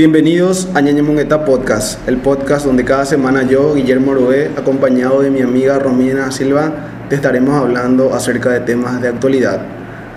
Bienvenidos a Ñaña Mongueta Podcast, el podcast donde cada semana yo, Guillermo Orué, acompañado de mi amiga Romina Silva, te estaremos hablando acerca de temas de actualidad.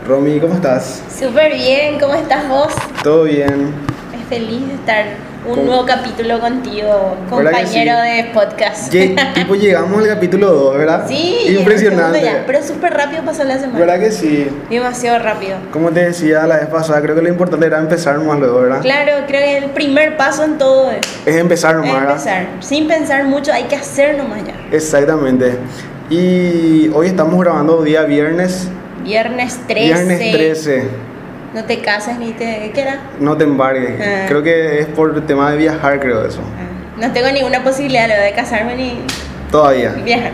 Romy, ¿cómo estás? Súper bien, ¿cómo estás vos? Todo bien. Es feliz de estar un ¿Cómo? nuevo capítulo contigo, ¿Verdad que compañero sí? de podcast. Lle- tipo llegamos al capítulo 2, ¿verdad? sí, Impresionante. ya, pero súper rápido pasó la semana. ¿Verdad que sí? Demasiado rápido. Como te decía la vez pasada, creo que lo importante era empezar más luego, ¿verdad? Claro, creo que el primer paso en todo es, Es empezar nomás, es ¿verdad? empezar. Sin pensar mucho, hay que hacer nomás ya. Exactamente. Y hoy estamos grabando día viernes. Viernes 13. Viernes 13. No te casas ni te... ¿Qué era? No te embargues. Ah. Creo que es por el tema de viajar, creo eso. Ah, No tengo ninguna posibilidad de casarme ni Todavía. viajar.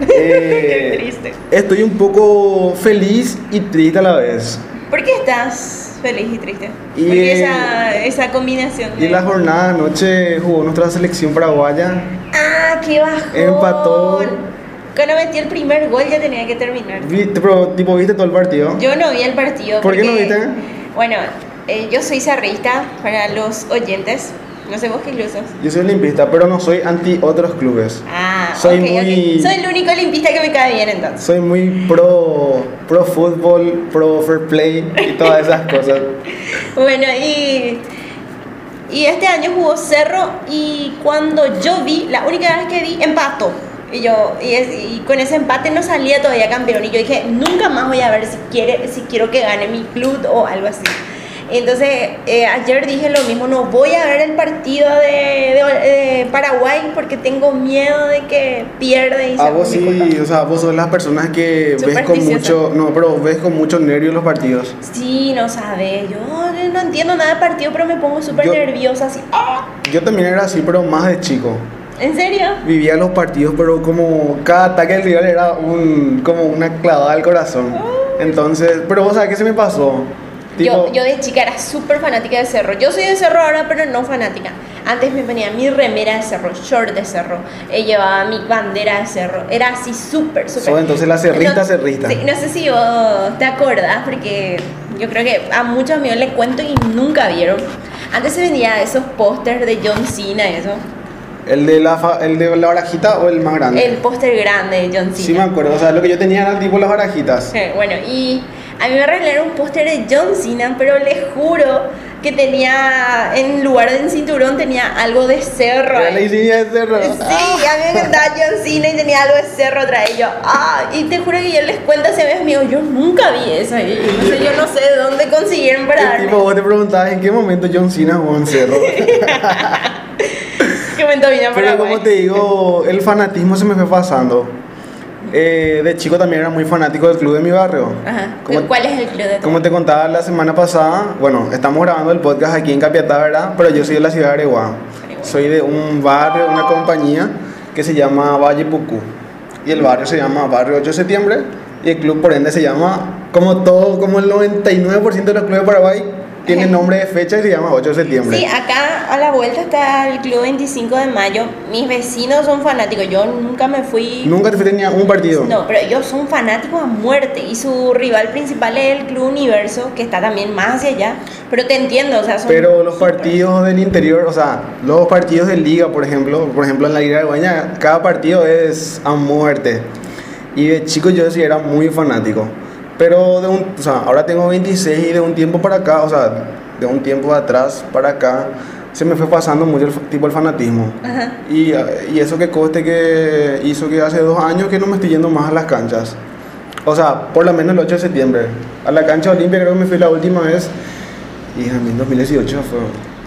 Eh, Qué triste. Estoy un poco feliz y triste a la vez. ¿Por qué estás feliz y triste? Y, ¿Por qué eh, esa, esa combinación? Y en la jornada de anoche jugó nuestra selección paraguaya. ¡Ah, qué bajón! Empató. Cuando metí el primer gol ya tenía que terminar. ¿Viste, pero, tipo, ¿viste todo el partido? Yo no vi el partido. ¿Por qué no porque- viste? Bueno, eh, yo soy zarrista para los oyentes. No sé vos qué sos. Yo soy olimpista, pero no soy anti otros clubes. Ah, Soy ok, muy- ok. Soy el único olimpista que me cae bien entonces. Soy muy pro, pro fútbol, pro fair play y todas esas cosas. Bueno, y, y este año jugó Cerro y cuando yo vi, la única vez que vi, empató. Y yo, y, es- y con ese empate no salía todavía campeón. Y yo dije, nunca más voy a ver si, quiere, si quiero que gane mi club o algo así. Entonces, eh, ayer dije lo mismo, no voy a ver el partido de, de- de Paraguay porque tengo miedo de que pierda y A sea vos culpa. sí, o sea, vos sos las personas que ves con mucho, no, pero ves con mucho nervio los partidos. Sí, no sabe, yo no entiendo nada del partido, pero me pongo súper nerviosa, así. ¡ah! Yo también era así, pero más de chico. ¿En serio? Vivía los partidos, pero como cada ataque del rival era un, como una clavada al corazón. Entonces, pero vos sabés qué se me pasó. Tipo, Yo, yo de chica era súper fanática de Cerro. Yo soy de Cerro ahora, pero no fanática. Antes me ponía mi remera de Cerro, short de Cerro. eh, llevaba mi bandera de Cerro. Era así súper, súper. Sos entonces la cerrista, no, cerrista. sí, no sé si vos te acordás, porque yo creo que a muchos amigos les cuento y nunca vieron. Antes se vendía esos pósters de John Cena y eso. ¿El de la, fa- el de la barajita o el más grande? El póster grande de John Cena. Sí me acuerdo, o sea, lo que yo tenía era tipo las barajitas. Bueno, y a mí me regalaron un póster de John Cena, pero les juro que tenía, en lugar del cinturón, tenía algo de cerro. La ahí. insignia de cerro. Sí, a mí me encantaba John Cena y tenía algo de cerro atrás. Y yo, ah, y te juro que yo les cuento a mis amigos, yo nunca vi eso. Y no sé, yo no sé de dónde consiguieron para darme. tipo, vos te preguntabas en qué momento John Cena jugó en cerro. ¿Qué momento vino para Pero como te digo, el fanatismo se me fue pasando. Eh, de chico también era muy fanático del club de mi barrio. Ajá. Como- ¿Cuál es el club de Como te contaba la semana pasada, bueno, estamos grabando el podcast aquí en Capiatá, ¿verdad? Pero yo soy de la ciudad de Areguá. Soy de un barrio, una compañía que se llama Valle Pucú. Y el barrio se llama Barrio 8 de Septiembre. Y el club, por ende, se llama, como todo, como el 99% de los clubes de Paraguay, tiene nombre de fecha y se llama 8 de septiembre. Sí, acá a la vuelta está el Club 25 de Mayo. Mis vecinos son fanáticos. Yo nunca me fui. Nunca te fuiste ni a un partido. No, pero ellos son fanáticos a muerte. Y su rival principal es el Club Universo, que está también más hacia allá. Pero te entiendo, o sea, son. Pero los partidos del interior, o sea, los partidos de liga, por ejemplo, por ejemplo en la Liga de Guaña, cada partido es a muerte. Y de chico yo sí era muy fanático. Pero de un, o sea, ahora tengo 26 y de un tiempo para acá, o sea, de un tiempo atrás para acá, se me fue pasando mucho el tipo el fanatismo. Ajá. Y, y eso que coste que hizo que hace dos años que no me estoy yendo más a las canchas. O sea, por lo menos el 8 de septiembre. A la cancha olimpia creo que me fui la última vez. Y a mí en 2018 fue.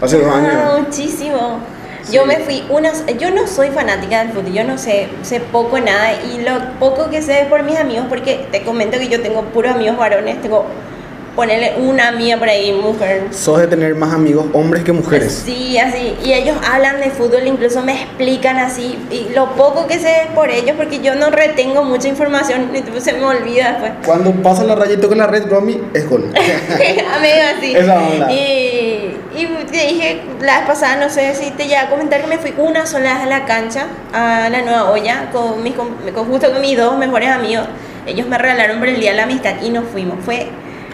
Hace dos años. muchísimo. Sí. Yo me fui unas, yo no soy fanática del fútbol, yo no sé, sé poco nada y lo poco que sé es por mis amigos, porque te comento que yo tengo puros amigos varones, tengo ponerle una amiga por ahí, mujer. Sos de tener más amigos hombres que mujeres. Sí, así, y ellos hablan de fútbol, incluso me explican así, y lo poco que sé por ellos, porque yo no retengo mucha información, tipo, se me olvida después. Cuando pasa la y toca la red, Romy, es gol. Amigo, así. Esa onda. Y, y te dije la vez pasada, no sé si te llegué a comentar que me fui una sola vez a la cancha, a la nueva olla, con, mis, con justo con mis dos mejores amigos. Ellos me regalaron por el día de la amistad y nos fuimos. Fue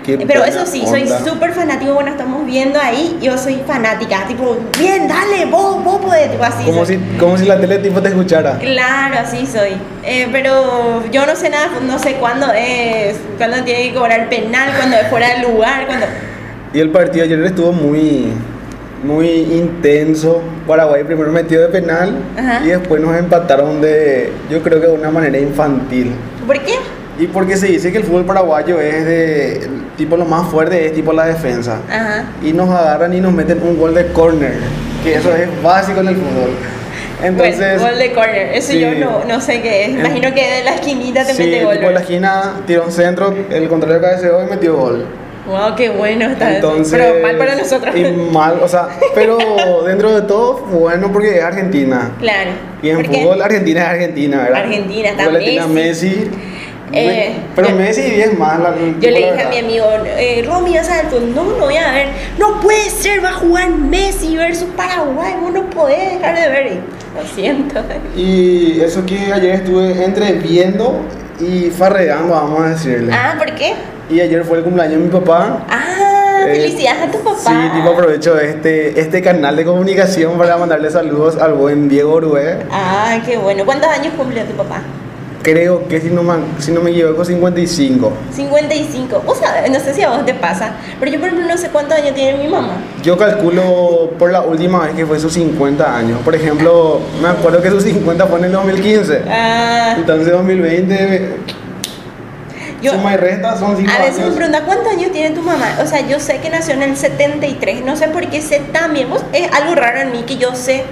Qué Pero eso sí, soy súper fanático. Bueno, estamos viendo ahí, yo soy fanática. Tipo, bien, dale, vos, vos podés. Tipo así. Como soy. si, como si la tele tipo te escuchara. Claro, así soy. Eh, pero yo no sé nada, no sé cuándo es, cuándo tiene que cobrar penal, cuándo es fuera de lugar, cuándo. Y el partido ayer estuvo muy, muy intenso. Paraguay primero metió de penal Ajá. y después nos empataron de, yo creo que de una manera infantil. ¿Por qué? Y porque se dice que el fútbol paraguayo es de, tipo lo más fuerte es tipo la defensa. Ajá. Y nos agarran y nos meten un gol de corner, que eso es básico en el fútbol. Entonces, bueno, gol de corner. Eso sí. yo no, no sé qué es. Imagino que de la esquinita te sí, mete gol. tipo en la esquina, tiró un centro, el contrario cabeceó y metió gol. Wow, qué bueno está. Entonces, pero mal para nosotros. Y mal, o sea, pero dentro de todo, bueno, porque es Argentina. claro. Y en fútbol, Argentina es Argentina, ¿verdad? Argentina, está Argentina, Messi. Eh, pero yo- Messi es más. La, Yo le dije a mi amigo, eh, Romy, ¿vas a ver? Pues, no, no voy a ver. No puede ser, va a jugar Messi versus Paraguay. Vos no podés dejar de ver. Lo siento. Y eso que ayer estuve entre viendo y farreando, vamos a decirle. Ah, ¿por qué? Y ayer fue el cumpleaños de mi papá. Ah, Eh, felicidades a tu papá. Sí, tipo aprovecho este, este canal de comunicación para mandarle saludos al buen Diego Urué. Ah, qué bueno. ¿Cuántos años cumplió tu papá? Creo que si no me, si no me equivoco, 55. 55. Vos sabés, no sé si a vos te pasa, pero yo por ejemplo no sé cuántos años tiene mi mamá. Yo calculo por la última vez que fue sus 50 años. Por ejemplo, me acuerdo que sus 50 fue en el 2015. Ah, Entonces 2020, yo suma y resta, son 5 a veces me años. pregunta cuántos años tiene tu mamá. O sea, yo sé que nació en el 73. No sé por qué sé también. Es algo raro en mí que yo sé.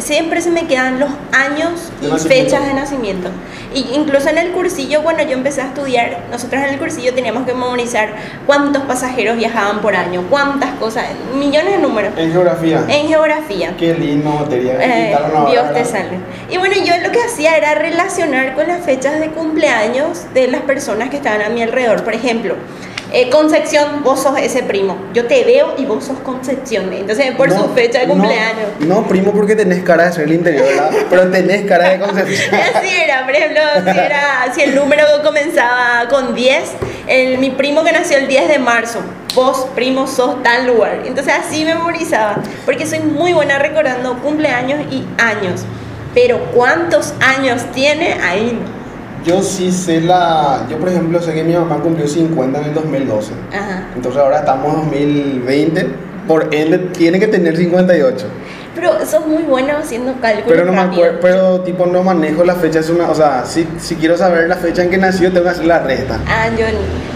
Siempre se me quedan los años De y nacimiento. fechas de nacimiento. Y incluso en el cursillo, cuando yo empecé a estudiar, nosotros en el cursillo teníamos que memorizar cuántos pasajeros viajaban por año, cuántas cosas, millones de números. En geografía. En geografía. Qué lindo materia. Eh, Dios te salve. Y bueno, yo lo que hacía era relacionar con las fechas de cumpleaños de las personas que estaban a mi alrededor. Por ejemplo, eh, Concepción, vos sos ese primo. Yo te veo y vos sos Concepción. Entonces, por No, su fecha de no, cumpleaños. No, primo, porque tenés cara de ser el interior, ¿verdad? Pero tenés cara de concepción. Así era, por ejemplo, si, era, si el número comenzaba con 10, el, mi primo que nació el 10 de marzo, vos, primo, sos tal lugar. Entonces así memorizaba, porque soy muy buena recordando cumpleaños y años. Pero cuántos años tiene ahí. no. Yo sí sé la. Yo, por ejemplo, sé que mi mamá cumplió 50 en el 2012. Ajá. Entonces ahora estamos en 2020. Por ende, tiene que tener 58. Pero sos muy bueno haciendo cálculos. Pero no me acuerdo, pero tipo no manejo la fecha. Es una, o sea, si, si quiero saber la fecha en que nació, tengo que hacer la resta. Ah, yo,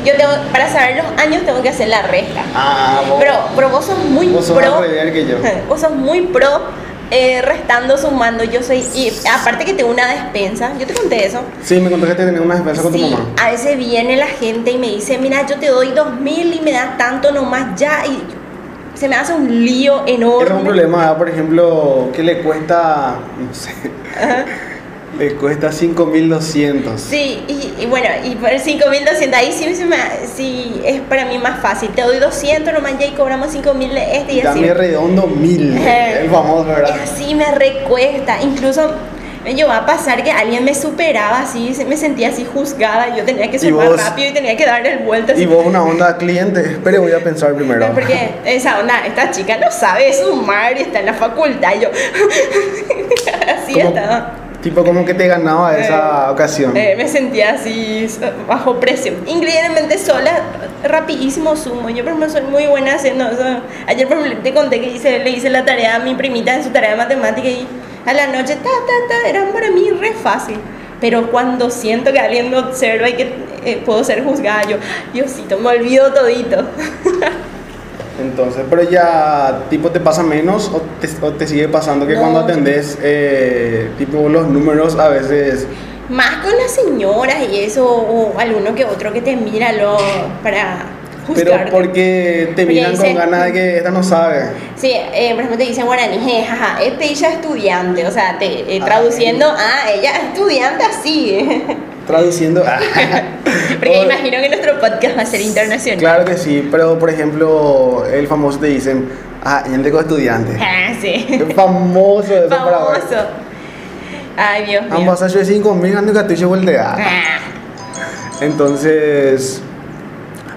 yo tengo, para saber los años tengo que hacer la resta. Ah, vos, Pero, pero vos sos muy vos sos pro. más que yo. Vos sos muy pro eh, restando, sumando. Yo soy. Y aparte que tengo una despensa, yo te conté eso. Sí, me contaste que tenías una defensa con tu mamá. a veces viene la gente y me dice, mira, yo te doy dos mil y me das tanto nomás ya. Y se me hace un lío enorme. Es un problema, por ejemplo, que le cuesta, no sé, Ajá. Le cuesta 5200. Sí, y, y bueno, y por 5200, ahí sí, me, sí es para mí más fácil. Te doy 200 nomás ya y cobramos 5000 de este y así. Dame redondo 1000, Eh, el famoso, Y ¿verdad? así me recuesta. Incluso me llegó a pasar que alguien me superaba así, me sentía así juzgada. Yo tenía que Y sumar vos- rápido y tenía que darle el vuelta. Y vos una onda cliente, espere, voy a pensar primero. Porque esa onda, esta chica no sabe sumar y está en la facultad. y Yo, así Como- estaba. Tipo como que te ganaba esa ocasión. Eh, me sentía así bajo presión. Increíblemente sola, rapidísimo sumo. Yo por ejemplo soy muy buena haciendo eso. Ayer por ejemplo, te conté que hice, le hice la tarea a mi primita en su tarea de matemática y a la noche, ta, ta, ta, era para mí re fácil. Pero cuando siento que alguien me observa y que eh, puedo ser juzgada, yo, Diosito, me olvido todito. Entonces, pero ya, tipo, ¿te pasa menos o te, o te sigue pasando que No. cuando atendés, eh, tipo, los números a veces... Más con las señoras y eso, o alguno que otro que te mira lo, para Pero juzgarte. porque te Porque miran con ganas de que esta no sabe. Sí, eh, por ejemplo te dicen guaraní, jaja, este ella estudiante, o sea, te, eh, Ah, traduciendo, ah, ella estudiante así. Traduciendo... Porque O- imagino que nuestro podcast va a ser internacional. Claro que sí, pero por ejemplo, el famoso te dicen, ah, yo tengo estudiante. Ah, sí. Es famoso eso. Famoso. Ay, Dios mío. Ambas hace 5 mil años que te voltea. Ah, Entonces,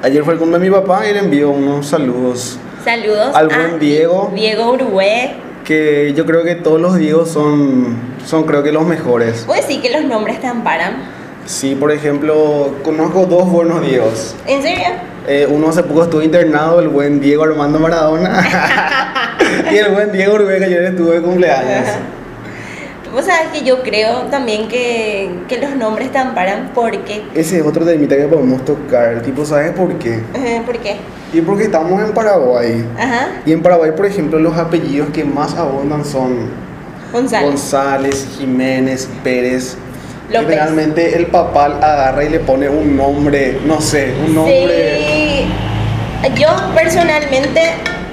Ayer fue el cumple de mi papá y le envío unos saludos. Saludos Al buen Diego. Diego Uruguay. Que yo creo que todos los Diegos son, son creo que los mejores. ¿Puedes decir que los nombres te amparan? Sí, por ejemplo, conozco dos buenos Diegos. ¿En serio? Eh, uno hace poco estuvo internado, el buen Diego Armando Maradona. y el buen Diego que ayer estuvo de cumpleaños. Vos sabés que yo creo también que, que los nombres te amparan porque... Ese es otro temita que podemos tocar. Tipo, ¿sabes por qué? eh, ¿Por qué? Y porque estamos en Paraguay. Ajá. Y en Paraguay, por ejemplo, los apellidos que más abundan son. González, Jiménez, Pérez. López. Generalmente el papal agarra y le pone un nombre, no sé, un nombre. Sí. Yo personalmente...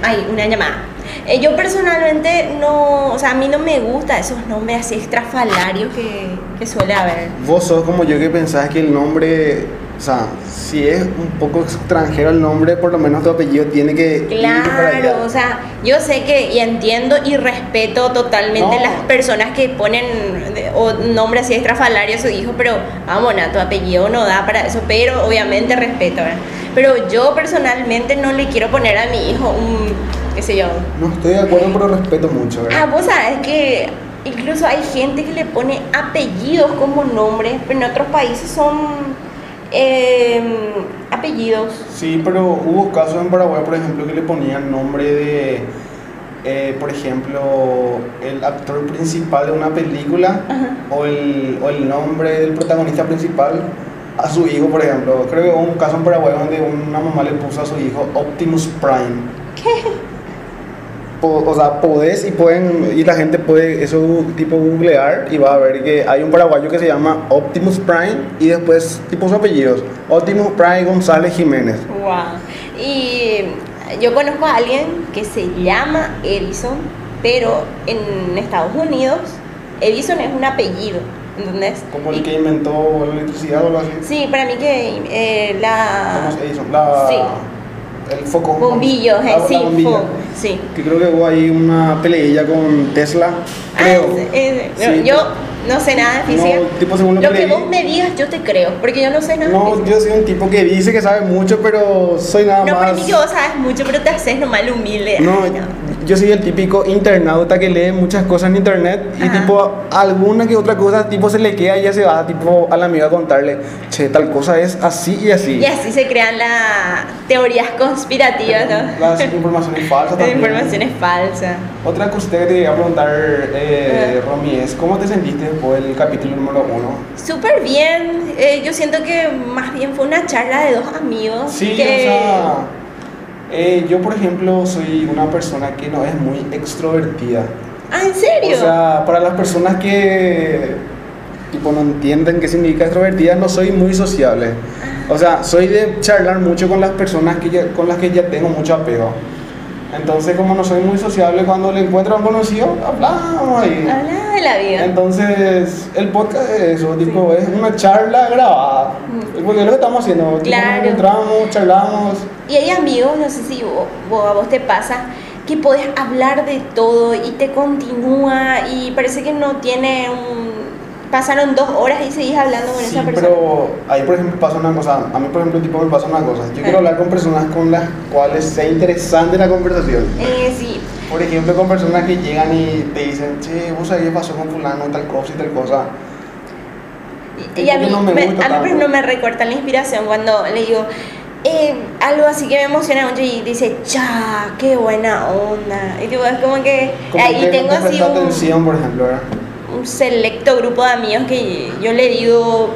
Ay, una llamada. Eh, yo personalmente no... O sea, a mí no me gusta esos nombres así estrafalarios que, que suele haber. Vos sos como yo que pensás que el nombre, o sea, si es un poco extranjero el nombre, por lo menos tu apellido tiene que ir para allá. Claro, o sea, yo sé que y entiendo y respeto totalmente No. las personas que ponen o nombre así estrafalario a su hijo, pero vamos, na, tu apellido no da para eso, pero obviamente respeto, ¿verdad? Pero yo personalmente no le quiero poner a mi hijo un, qué sé yo. No estoy de acuerdo, pero respeto mucho, ¿verdad? Ah, vos sabes que incluso hay gente que le pone apellidos como nombre, pero en otros países son eh, apellidos. Sí, pero hubo casos en Paraguay, por ejemplo, que le ponían nombre de, eh, por ejemplo, el actor principal de una película o el, o el nombre del protagonista principal a su hijo, por ejemplo. Creo que hubo un caso en Paraguay donde una mamá le puso a su hijo Optimus Prime. ¿Qué? O sea, podés y pueden y la gente puede eso tipo googlear y va a ver que hay un paraguayo que se llama Optimus Prime y después tipo sus apellidos Optimus Prime González Jiménez. Wow. Y yo conozco a alguien que se llama Edison, pero en Estados Unidos Edison es un apellido, ¿entendés? Como el Y- que inventó la electricidad o algo así. Sí, para mí que eh, la... Thomas Edison, la, Sí. El foco. Bombillos, la- eh, la sí, bombilla. fo- sí. Que creo que hubo ahí una peleilla con Tesla. Creo. Ah, es- es- Sí, yo no sé nada de física. No, tipo, según lo lo que vos me digas, yo te creo, porque yo no sé nada No, yo soy un tipo que dice que sabe mucho, pero soy nada No, más. para mí que vos sabes mucho, pero te haces nomás humilde. No, yo soy el típico internauta que lee muchas cosas en internet y Ajá. tipo alguna que otra cosa tipo se le queda y ya se va tipo a la amiga a contarle, che, tal cosa es así y así. Y así se crean las teorías conspirativas, ¿no? Las informaciones falsas también. información es falsa. Otra cosita que te quería preguntar, eh. Romy, es ¿cómo te sentiste después del capítulo número uno? Súper bien. eh, yo siento que más bien fue una charla de dos amigos. Sí, que... o sea, eh, yo por ejemplo soy una persona que no es muy extrovertida. Ah, ¿en serio? O sea, para las personas que tipo no entienden qué significa extrovertida, no soy muy sociable. O sea, soy de charlar mucho con las personas que ya- con las que ya tengo mucho apego. Entonces, como no soy muy sociable, cuando le encuentro a un conocido, hablamos ahí. Habla de la vida. Entonces, el podcast es eso, tipo, es una charla grabada. Porque es lo que estamos haciendo. tipo, Claro. nos encontramos, charlamos. Y hay amigos, no sé si vos, vos- a vos te pasa, que podés hablar de todo y te continúa y parece que no tiene un... Pasaron dos horas y seguís hablando con Sí, esa persona. pero ahí por ejemplo pasa una cosa, a mí por ejemplo tipo me pasa una cosa, yo quiero Ah. hablar con personas con las cuales sea interesante la conversación. Eh, sí. Por ejemplo con personas que llegan y te dicen, che, vos sabés qué pasó con fulano, tal cosa y tal cosa. Y, y a mí, no me me, a mí por ejemplo me recorta la inspiración cuando le digo eh, algo así que me emociona mucho y dice, cha, qué buena onda. Y tipo, es como que Como ahí que tengo así un, atención, por ejemplo, ¿verdad? Un selecto grupo de amigos que yo le digo,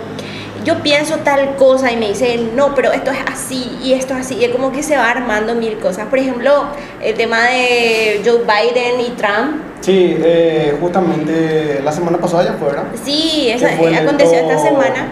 yo pienso tal cosa y me dice, no, pero esto es así y esto es así. Y es como que se va armando mil cosas. Por ejemplo, el tema de Joe Biden y Trump. Sí, eh, justamente la semana pasada ya fue, ¿verdad? Sí, esa, fue aconteció esta semana.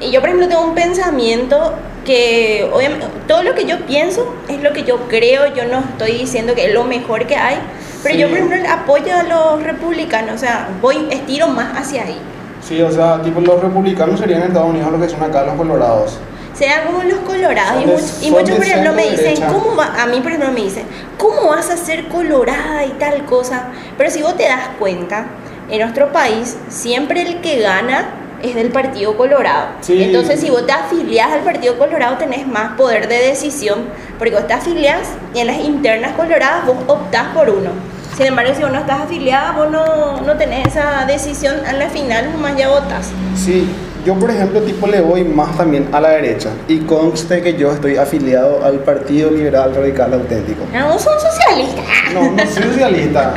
Y yo, por ejemplo, tengo un pensamiento que, obviamente, todo lo que yo pienso es lo que yo creo. Yo no estoy diciendo que es lo mejor que hay. Pero yo, Sí. por ejemplo, apoyo a los republicanos. O sea, voy, estiro más hacia ahí. Sí, o sea, tipo los republicanos serían en Estados Unidos lo que son acá los colorados. Sean como los colorados. Y, much- y muchos, por ejemplo, me dicen, derecha. ¿cómo va? A mí, por ejemplo, me dicen, ¿cómo vas a ser colorada y tal cosa? Pero si vos te das cuenta, en nuestro país, siempre el que gana es del Partido Colorado. Sí. Entonces, si vos te afiliás al Partido Colorado, tenés más poder de decisión, porque vos te afiliás y en las internas coloradas vos optás por uno. Sin embargo, si vos no estás afiliada, vos no, no tenés esa decisión a la final, nomás ya votás. Sí, yo por ejemplo tipo le voy más también a la derecha y conste que yo estoy afiliado al Partido Liberal Radical Auténtico. No, vos sos socialista. No, no soy socialista.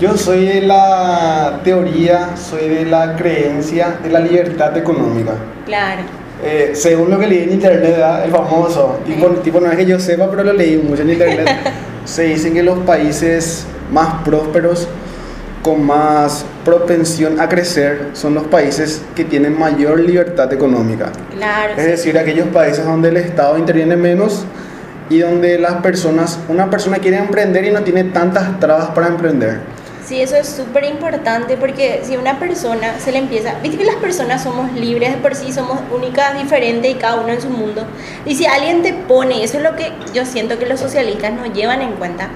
Yo soy de la teoría, soy de la creencia de la libertad económica. Claro. Eh, según lo que leí en internet, ¿verdad? el famoso, tipo, tipo no es que yo sepa, pero lo leí mucho en internet, se dicen que los países más prósperos, con más propensión a crecer, son los países que tienen mayor libertad económica. Claro. Es decir, aquellos países donde el Estado interviene menos y donde las personas, una persona quiere emprender y no tiene tantas trabas para emprender. Sí, eso es súper importante porque si a una persona se le empieza, viste que las personas somos libres de por sí, somos únicas, diferentes y cada uno en su mundo. Y si alguien te pone, eso es lo que yo siento que los socialistas no llevan en cuenta,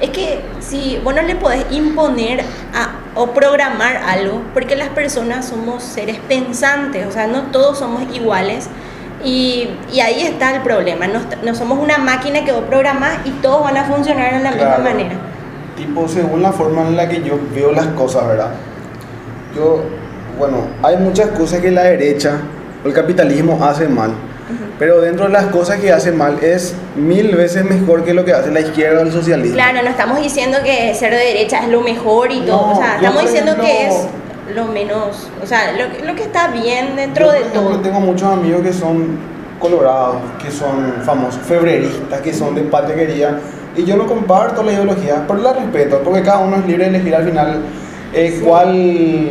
es que si vos no le podés imponer a, o programar algo, porque las personas somos seres pensantes, o sea, no todos somos iguales. Y, y ahí está el problema, no, no somos una máquina que vos programás y todos van a funcionar de la misma manera. Tipo, según la forma en la que yo veo las cosas, ¿verdad? Yo, bueno, hay muchas cosas que la derecha o el capitalismo hace mal. Pero dentro de las cosas que hace mal es mil veces mejor que lo que hace la izquierda o el socialismo. Claro, no estamos diciendo que ser de derecha es lo mejor y todo, No, o sea, yo, estamos diciendo que es lo menos, o sea, lo, lo que está bien dentro Yo, de por ejemplo, todo. tengo muchos amigos que son colorados, que son famosos, febreristas, que son de patria querida. Y yo no comparto la ideología, pero la respeto, porque cada uno es libre de elegir al final eh, Sí. cuál...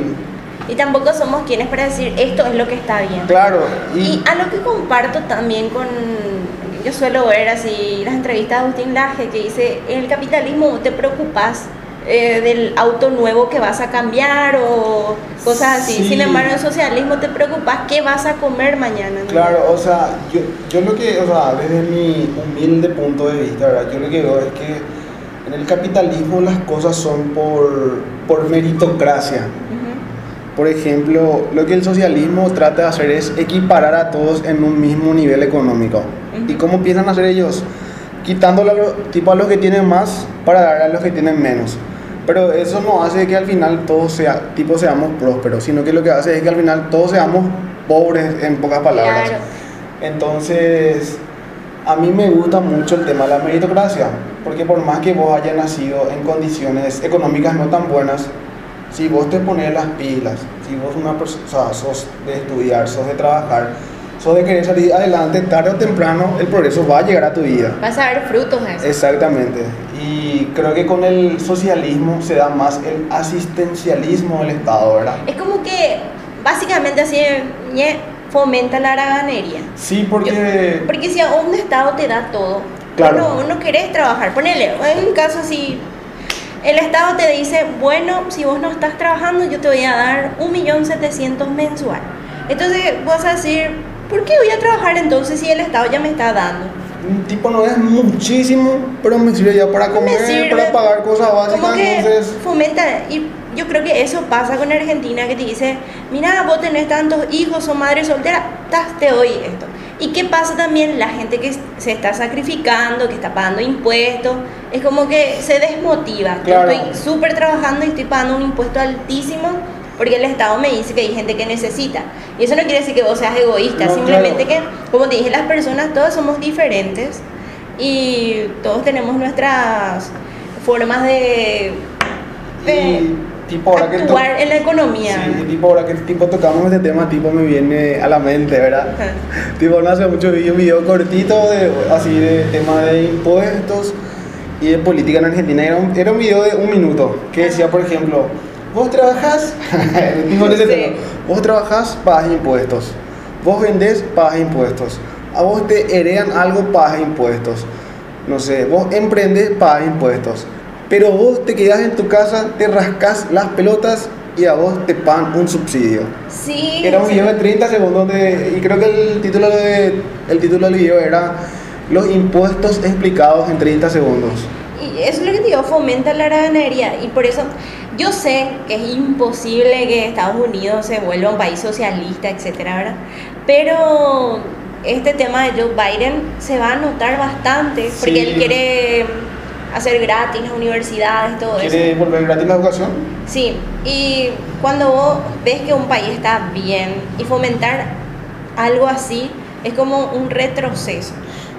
Y tampoco somos quienes para decir esto es lo que está bien. Claro, Y y... a lo que comparto también con, yo suelo ver así las entrevistas de Agustín Laje que dice, en el capitalismo te preocupas eh, del auto nuevo que vas a cambiar o cosas así. Sí. Sin embargo, en el socialismo te preocupas qué vas a comer mañana. ¿no? Claro, o sea, yo, yo lo que, o sea, desde mi humilde punto de vista, ¿verdad? Yo lo que veo es que en el capitalismo las cosas son por, por meritocracia. Por ejemplo, lo que el socialismo trata de hacer es equiparar a todos en un mismo nivel económico. ¿Y cómo empiezan a hacer ellos? Lo- tipo a los que tienen más para dar a los que tienen menos. Pero eso no hace que al final todos sea, tipo seamos prósperos, sino que lo que hace es que al final todos seamos pobres en pocas palabras. Claro. Entonces, a mí me gusta mucho el tema de la meritocracia, porque por más que vos hayas nacido en condiciones económicas no tan buenas, si vos te pones las pilas, si vos una persona, o sea, sos de estudiar, sos de trabajar, sos de querer salir adelante, tarde o temprano el progreso va a llegar a tu vida. Vas a ver frutos de eso. Exactamente. Y creo que con el socialismo se da más el asistencialismo del Estado, ¿verdad? Es como que básicamente así fomenta la haraganería. Sí, porque... Porque si a un Estado te da todo, Claro. vos no, no querés trabajar. Ponele, en un caso así, el Estado te dice, bueno, si vos no estás trabajando, yo te voy a dar 1.700.000 mensual. Entonces vos vas a decir, ¿por qué voy a trabajar entonces si el Estado ya me está dando? Un tipo no es muchísimo, pero me sirve ya para comer, sirve. para pagar cosas básicas, Como que entonces... fomenta, y yo creo que eso pasa con Argentina, que te dice, mira, vos tenés tantos hijos o madre soltera, te doy esto. ¿Y qué pasa también? La gente que se está sacrificando, que está pagando impuestos, es como que se desmotiva. Claro. Yo estoy súper trabajando y estoy pagando un impuesto altísimo porque el Estado me dice que hay gente que necesita. Y eso no quiere decir que vos seas egoísta, No, simplemente claro. que, como te dije, las personas todas somos diferentes y todos tenemos nuestras formas de, de Y tipo ahora que... to- actuar en la economía. Sí, tipo ahora que tipo tocamos este tema, tipo me viene a la mente, ¿verdad? Ajá. tipo no hace mucho vi un video cortito de así de tema de impuestos y de política en Argentina. Era un, era un video de un minuto que decía, por ejemplo, vos trabajás, tipo en ese Sí. tema, vos trabajás, pagas impuestos. Vos vendés, pagas impuestos. A vos te heredan algo, pagas impuestos. No sé, vos emprendes, pagas impuestos. Pero vos te quedás en tu casa, te rascas las pelotas y a vos te pagan un subsidio. Sí. Era un video de 30 segundos de, y creo que el título, de, el título del video era Los impuestos explicados en 30 segundos. y eso es lo que digo, fomenta la ganadería. Y por eso yo sé que es imposible que Estados Unidos se vuelva un país socialista, etcétera, ¿verdad? Pero este tema de Joe Biden se va a notar bastante porque Sí. él quiere hacer gratis las universidades, todo eso. ¿Quiere volver gratis la educación? Sí, y cuando vos ves que un país está bien y fomentar algo así es como un retroceso,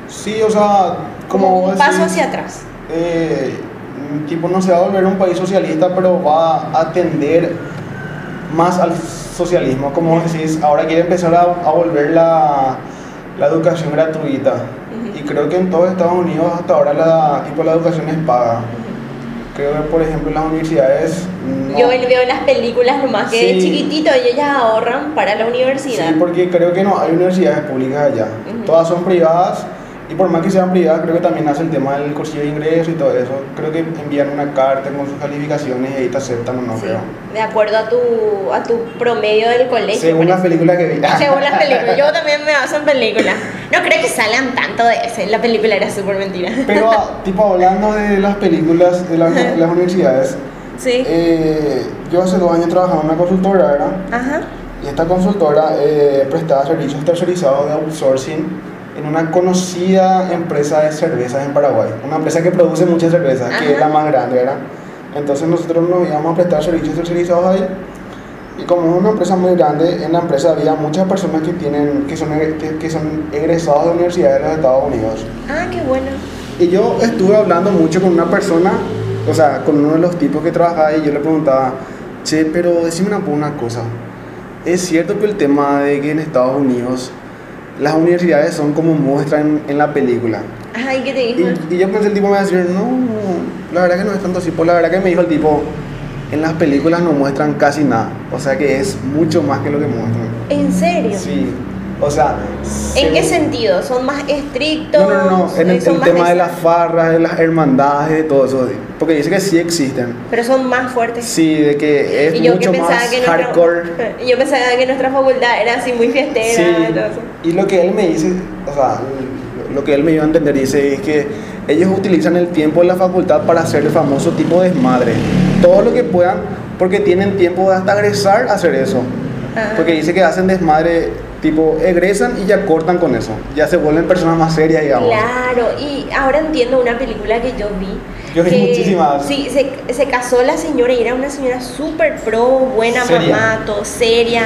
Sí, o sea, como un paso decís, hacia atrás. eh, tipo no se va a volver un país socialista, pero va a tender más al socialismo. Como decís, ahora quiere empezar a, a volver la, la educación gratuita. Y creo que en todo Estados Unidos hasta ahora la, tipo, la educación es paga. Creo que, por ejemplo, en las universidades... no. Yo veo las películas nomás que de Sí. chiquitito ellos ya ahorran para la universidad. Sí, porque creo que no hay universidades públicas allá. Ujú. Todas son privadas y por más que sean privadas, creo que también hace el tema del cursillo de ingreso y todo eso. Creo que envían una carta con sus calificaciones y ahí te aceptan o no, Sí, creo. de acuerdo a tu, a tu promedio del colegio. Según las películas que vi. Según las películas. Yo también me baso en películas. No creo que salgan tanto de ese. La película era súper mentira. Pero, tipo, hablando de las películas de las, universidades, Sí. eh, yo hace dos años trabajaba en una consultora, ¿verdad? Ajá. Y esta consultora eh, prestaba servicios tercerizados de outsourcing en una conocida empresa de cervezas en Paraguay. Una empresa que produce muchas cervezas, que Ajá. es la más grande, ¿verdad? Entonces nosotros nos íbamos a prestar servicios tercerizados ahí. Y como es una empresa muy grande, en la empresa había muchas personas que, tienen, que, son, que, que son egresados de universidades de los Estados Unidos. Ah, qué bueno. Y yo estuve hablando mucho con una persona, o sea, con uno de los tipos que trabajaba ahí, y yo le preguntaba, che, pero decime una, una cosa. ¿Es cierto que el tema de que en Estados Unidos las universidades son como muestran en la película? Ay, ¿qué te dijo? Y, y yo pensé, el tipo me iba a decir, no, la verdad que no es tanto así. Pues la verdad que me dijo el tipo, en las películas no muestran casi nada. O sea que es mucho más que lo que muestran. ¿En serio? Sí, o sea... ¿En qué sentido? ¿son más estrictos? no, no, no, en el, ¿Son el más tema de las farras, de las hermandades, de todo eso. Porque dice que sí existen. Pero son más fuertes. Sí, de que es y yo mucho que más que nuestra, hardcore. yo pensaba que nuestra facultad era así muy fiestera Sí, y todo eso. y lo que él me dice, o sea, lo- que él me dio a entender, dice, es que ellos utilizan el tiempo de la facultad para hacer el famoso tipo de desmadre. Todo lo que puedan, porque tienen tiempo de hasta egresar a hacer eso. Ajá. Porque dice que hacen desmadre, tipo, egresan y ya cortan con eso. Ya se vuelven personas más serias, digamos. Claro, y ahora entiendo una película que yo vi. Yo vi muchísimas. Sí, se, se casó la señora y era una señora súper pro, buena Seria. mamá, todo seria,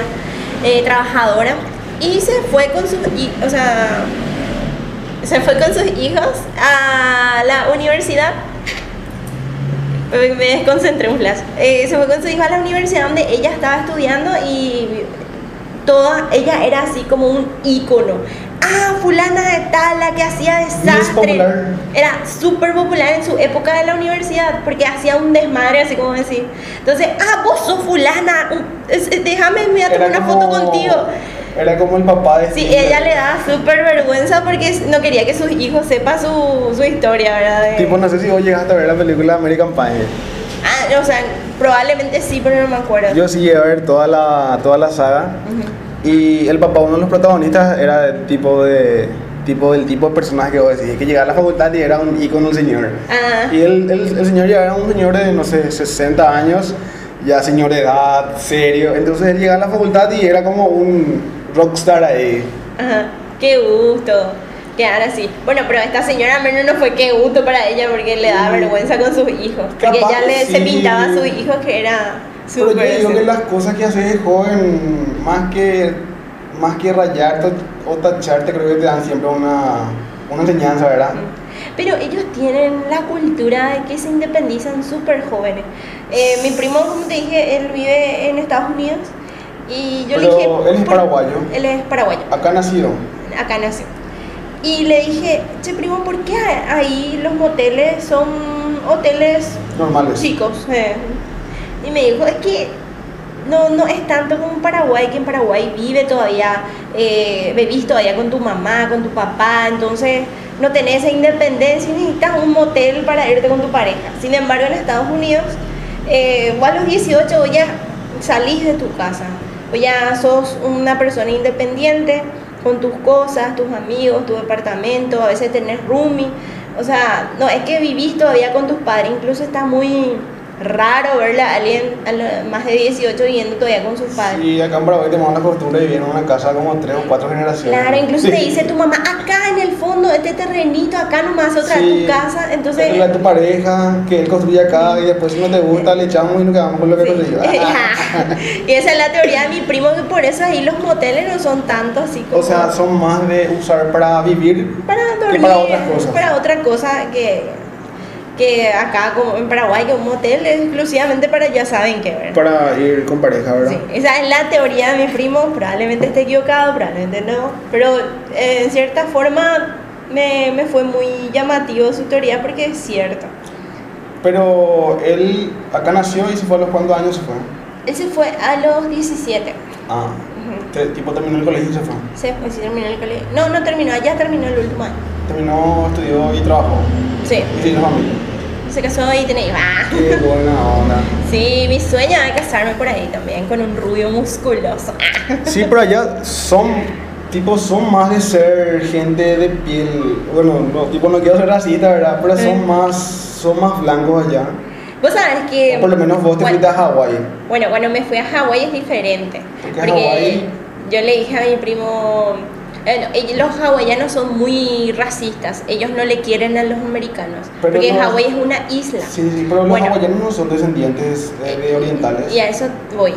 eh, trabajadora. Y se fue con hi- o sea, se fue con sus hijos a la universidad. Me desconcentré un flash. Eh, se fue con sus hijos a la universidad donde ella estaba estudiando y toda ella era así como un ícono. Ah, fulana de tal, la que hacía desastre. Era súper popular en su época de la universidad porque hacía un desmadre, así como decir. Entonces, ah, vos sos fulana, déjame, me voy a tomar una foto contigo. Era como el papá de Sí, ella le daba súper vergüenza porque no quería que sus hijos sepan su, su historia, ¿verdad? De- Tipo, no sé si vos llegaste a ver la película American Pie. Ah, o sea, probablemente sí, pero no me acuerdo. Yo sí llegué a ver toda la, toda la saga. Ujú. Y el papá, uno de los protagonistas, era tipo de tipo del tipo de personaje que vos decís, que llegaba a la facultad y era un ícono el señor. Ah, Y el, el, el señor ya era un señor de, no sé, 60 años, ya señor de edad, serio. Entonces él llegaba a la facultad y era como un rockstar ahí. ajá, qué gusto. Quedar así. Bueno, pero esta señora al menos no fue qué gusto para ella porque le daba vergüenza con sus hijos. Porque Capaz ella le, se pintaba a sus hijos que era Pero yo digo que las cosas que haces de joven, más que, más que rayarte o tacharte, creo que te dan siempre una, una enseñanza, ¿verdad? Pero ellos tienen la cultura de que se independizan súper jóvenes. Eh, mi primo, como te dije, él vive en Estados Unidos y yo le dije... él es ¿por- paraguayo. Él es paraguayo, Acá nacido. acá nació. Y le dije, che primo, ¿por qué ahí los moteles son hoteles Normales. chicos? eh?" Y me dijo, es que no, no es tanto como en Paraguay, que en Paraguay vive todavía, eh, vivís todavía con tu mamá, con tu papá, entonces no tenés esa independencia y necesitas un motel para irte con tu pareja. Sin embargo, en Estados Unidos, eh, vos a los 18 vos ya salís de tu casa, vos ya sos una persona independiente con tus cosas, tus amigos, tu departamento, a veces tenés roomie, O sea, no, es que vivís todavía con tus padres, incluso está muy raro verle a alguien a más de 18 viviendo todavía con sus padres. Y acá en Paraguay tenemos la costumbre de vivir en una casa como tres o cuatro generaciones. Claro, incluso Sí. te dice tu mamá, acá en el fondo, este terrenito, acá nomás otra Sí. tu casa, entonces... Es la tu pareja, que él construye acá y después si no te gusta le echamos y nos quedamos con lo que Sí. construyó. y esa es la teoría de mi primo, que por eso ahí los moteles no son tanto así como... O sea, son más de usar para vivir para dormir, para otras cosas. para otra cosa que, que acá como en Paraguay, que un motel es exclusivamente para ya saben qué ver. para ir con pareja, ¿verdad? Sí, esa es la teoría de mi primo, probablemente esté equivocado, probablemente no, pero eh, en cierta forma me, me fue muy llamativo su teoría porque es cierto. Pero él acá nació y se fue a los cuántos años se fue. Él se fue a los 17. Ah, Tipo terminó el colegio y se fue. Se fue, sí terminó el colegio. No, no terminó, ya terminó el último año. Terminó, estudió y trabajó. Sí, Y tiene familia. se casó y tenía hijos. Ah. Qué buena onda. Sí, mi sueño es casarme por ahí también, con un rubio musculoso. Ah. Sí, pero allá son, tipo, son más de ser gente de piel, bueno, no, tipo, no quiero ser racista, ¿verdad? Pero son Mm. más, son más blancos allá. Vos sabés que... O por lo menos vos te bueno, fuiste a Hawái. Bueno, cuando me fui a Hawái es diferente. Porque Porque Hawái- yo le dije a mi primo, no, ellos- los hawaianos son muy racistas, ellos no le quieren a los americanos. Pero porque no- Hawái es una isla. Sí, sí, pero los Bueno. hawaianos no son descendientes de, de orientales. Y a eso voy.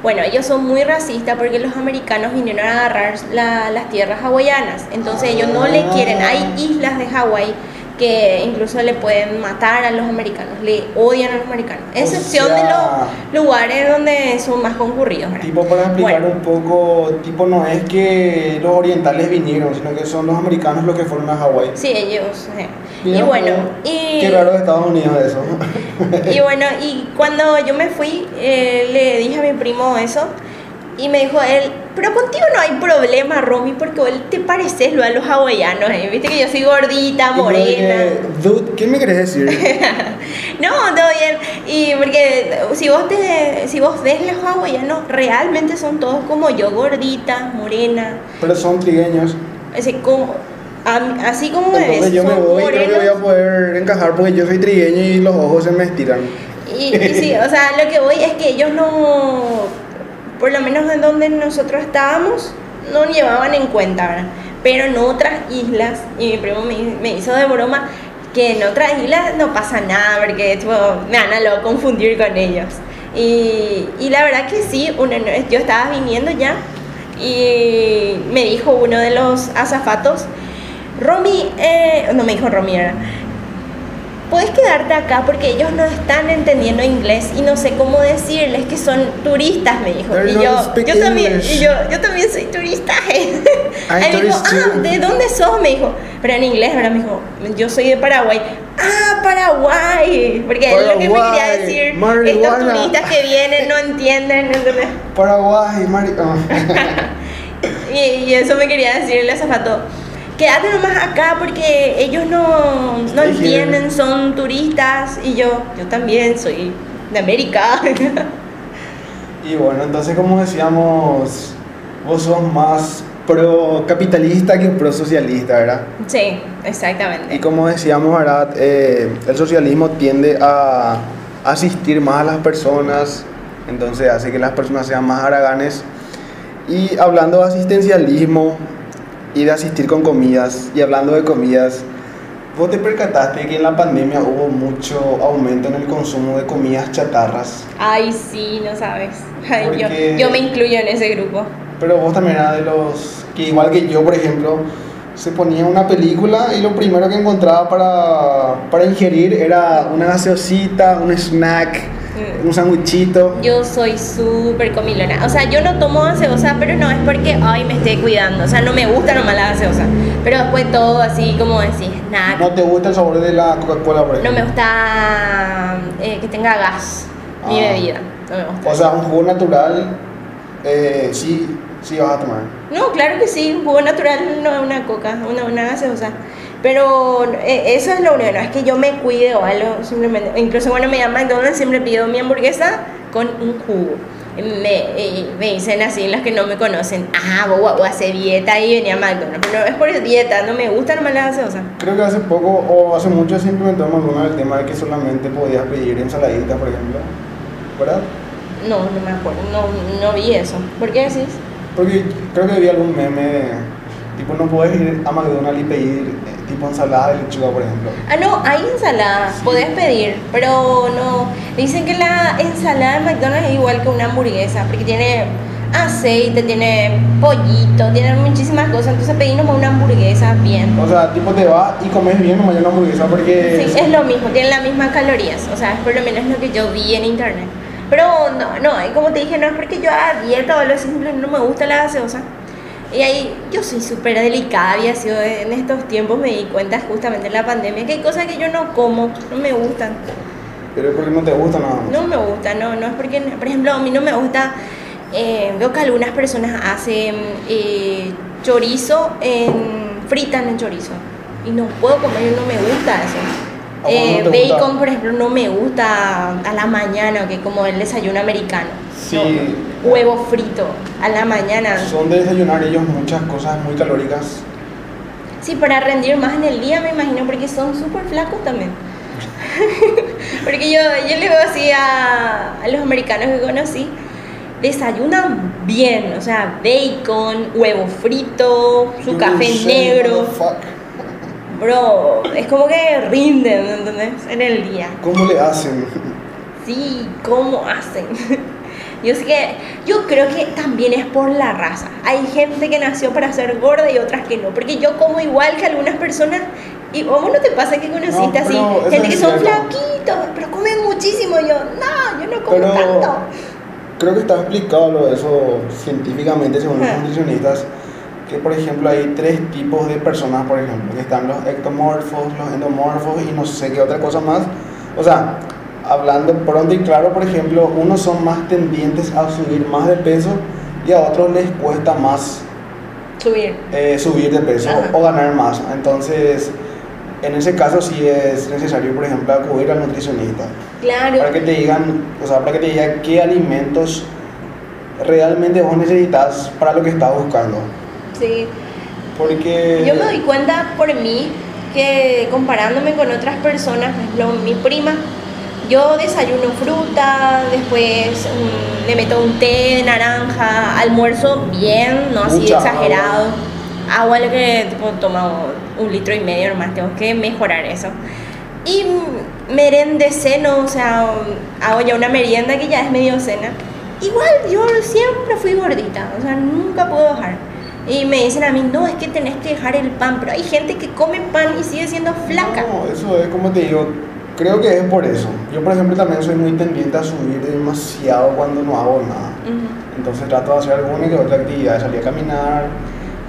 Bueno, ellos son muy racistas porque los americanos vinieron a agarrar la- las tierras hawaianas. Entonces ellos no le quieren. Hay islas de Hawái que incluso le pueden matar a los americanos. Le odian a los americanos. O Excepción sea- de los lugares donde son más concurridos. ¿verdad? Tipo, para explicar Bueno. un poco, tipo, no es que los orientales vinieron, sino que son los americanos los que fueron a Hawái. Sí, ellos. eh. Y bueno, pero y, Qué raro de Estados Unidos eso. y bueno, y cuando yo me fui, eh, le dije a mi primo eso. Y me dijo él, pero contigo no hay problema, Romy, porque vos te pareces lo a los hawaianos, ¿eh? Viste que yo soy gordita, morena. Dude, ¿qué me querés decir? no, todo bien. Y porque si vos te, si vos ves los hawaianos, realmente son todos como yo, gorditas, morena. Pero son trigueños. Así como, así como me Entonces ves, yo me voy y creo que voy a morenos. poder encajar porque yo soy trigueño y los ojos se me estiran. Y, y sí, o sea, lo que voy es que ellos no, por lo menos en donde nosotros estábamos, no llevaban en cuenta, ¿verdad? Pero en otras islas, y mi primo me, me hizo de broma, que en otras islas no pasa nada, porque tipo, me van a lo confundir con ellos. Y, y la verdad que sí, uno, no- yo estaba viniendo ya, y me dijo uno de los azafatos, Romy, eh, no me dijo Romy, era, puedes quedarte acá porque ellos no están entendiendo inglés y no sé cómo decirles que son turistas, me dijo. Y yo, yo también, y yo, yo también soy turista. Me dijo, ah, too." ¿de dónde sos? Me dijo, pero en inglés, ahora me dijo, yo soy de Paraguay. Ah, Paraguay. Porque él lo que me quería decir, estos turistas que vienen no entienden. Paraguay, Mari. Y, y eso me quería decir el azafato. Quédate nomás acá porque ellos no, no entienden, son turistas y yo, yo también soy de América. Y bueno, entonces como decíamos, vos sos más pro capitalista que pro socialista, ¿verdad? sí, Y exactamente. como decíamos, ¿verdad? Eh, el socialismo tiende a asistir más a las personas, entonces hace que las personas sean más haraganes. Y hablando de asistencialismo y de asistir con comidas, y hablando de comidas, ¿vos te percataste que en la pandemia hubo mucho aumento en el consumo de comidas chatarras? Ay, sí, no sabes. Ay, yo, Porque- yo me incluyo en ese grupo. Pero vos también eras de los que, igual que yo, por ejemplo, se ponía una película y lo primero que encontraba para, para ingerir era una gaseosita, un snack. Un sandwichito. Yo soy súper comilona. O sea, yo no tomo gaseosa, pero no es porque, ay, me esté cuidando. O sea, no me gusta nomás la gaseosa. Pero después todo así, como decís, snack. ¿No te gusta el sabor de la Coca-Cola, por No ejemplo? me gusta eh, que tenga gas mi Ah. bebida. No me gusta. O sea, un jugo natural, eh, sí, sí vas a tomar. no, claro que sí, un jugo natural no es una coca, una, una gaseosa. Pero eh, eso es lo único, no es que yo me cuide o algo, simplemente. Incluso cuando me llaman McDonald's siempre pido mi hamburguesa con un jugo. me, eh, me dicen así los que no me conocen, ah, vos, vos haces dieta y venía a McDonald's. Pero no es por dieta, no me gustan más las gaseosas. Creo que hace poco o hace mucho se implementó en McDonald's el tema de que solamente podías pedir ensaladitas, por ejemplo. ¿Verdad? No, no me acuerdo, no, no vi eso. ¿Por qué decís? Porque creo que vi algún meme, tipo no puedes ir a McDonald's y pedir eh, tipo ensalada de lechuga, por ejemplo. Ah, no, hay ensaladas, Sí. podés pedir, pero no. Dicen que la ensalada de McDonald's es igual que una hamburguesa, porque tiene aceite, tiene pollito, tiene muchísimas cosas. Entonces pedí nomás una hamburguesa bien. O sea, tipo te vas y comes bien nomás una hamburguesa porque... Sí, es lo mismo, tienen las mismas calorías, o sea, es por lo menos lo que yo vi en internet. Pero no, no, como te dije, no es porque yo haga dieta o algo así, no me gusta la gaseosa. Y ahí yo soy súper delicada, había sido en estos tiempos, me di cuenta justamente en la pandemia que hay cosas que yo no como, no me gustan. Pero es porque no te gusta nada más. No me gusta, no, no es porque, por ejemplo, a mí no me gusta, eh, veo que algunas personas hacen eh, chorizo, en, fritan el chorizo. Y no puedo comer, no me gusta eso. ¿A vos Eh, no gusta? bacon, por ejemplo, no me gusta a la mañana, que como el desayuno americano. Sí. No, huevo frito a la mañana. Son de desayunar ellos muchas cosas muy calóricas. Sí, para rendir más en el día, me imagino, porque son súper flacos también. porque yo, yo le veo así a, a los americanos que conocí, desayunan bien, o sea, bacon, huevo frito, su café negro. Bro, es como que rinden, ¿entendés? En el día. ¿Cómo le hacen? Sí, ¿cómo hacen? Yo sé que, yo creo que también es por la raza. Hay gente que nació para ser gorda y otras que no. Porque yo como igual que algunas personas. Y ¿cómo no te pasa que conociste No, así? Gente que son flaquitos, pero comen muchísimo. Yo, no, yo no como Pero tanto. creo que está explicado lo de eso científicamente según los Ajá. nutricionistas. Que por ejemplo hay tres tipos de personas, por ejemplo, que están los ectomorfos, los endomorfos y no sé qué otra cosa más. O sea, hablando pronto y claro, por ejemplo, unos son más tendientes a subir más de peso y a otros les cuesta más Subir. eh, subir de peso Ajá. o ganar más. Entonces, en ese caso sí es necesario, por ejemplo, acudir al nutricionista Claro. para que te digan, o sea, para que te diga qué alimentos realmente vos necesitas para lo que estás buscando. Sí. Porque Yo me doy cuenta por mí que comparándome con otras personas, por ejemplo, mi prima, yo desayuno fruta, después mm, le meto un té de naranja, almuerzo bien, no así Mucha exagerado. Agua, lo que tipo, tomo un litro y medio nomás, tengo que mejorar eso. Y merende seno, o sea, hago ya una merienda que ya es medio cena. Igual yo siempre fui gordita, o sea, nunca puedo bajar. Y me dicen a mí, no, es que tenés que dejar el pan, pero hay gente que come pan y sigue siendo flaca. No, eso es como te digo, creo que es por eso. Yo, por ejemplo, también soy muy tendiente a subir demasiado cuando no hago nada. Ujú. Entonces trato de hacer alguna que otra actividad, salir a caminar,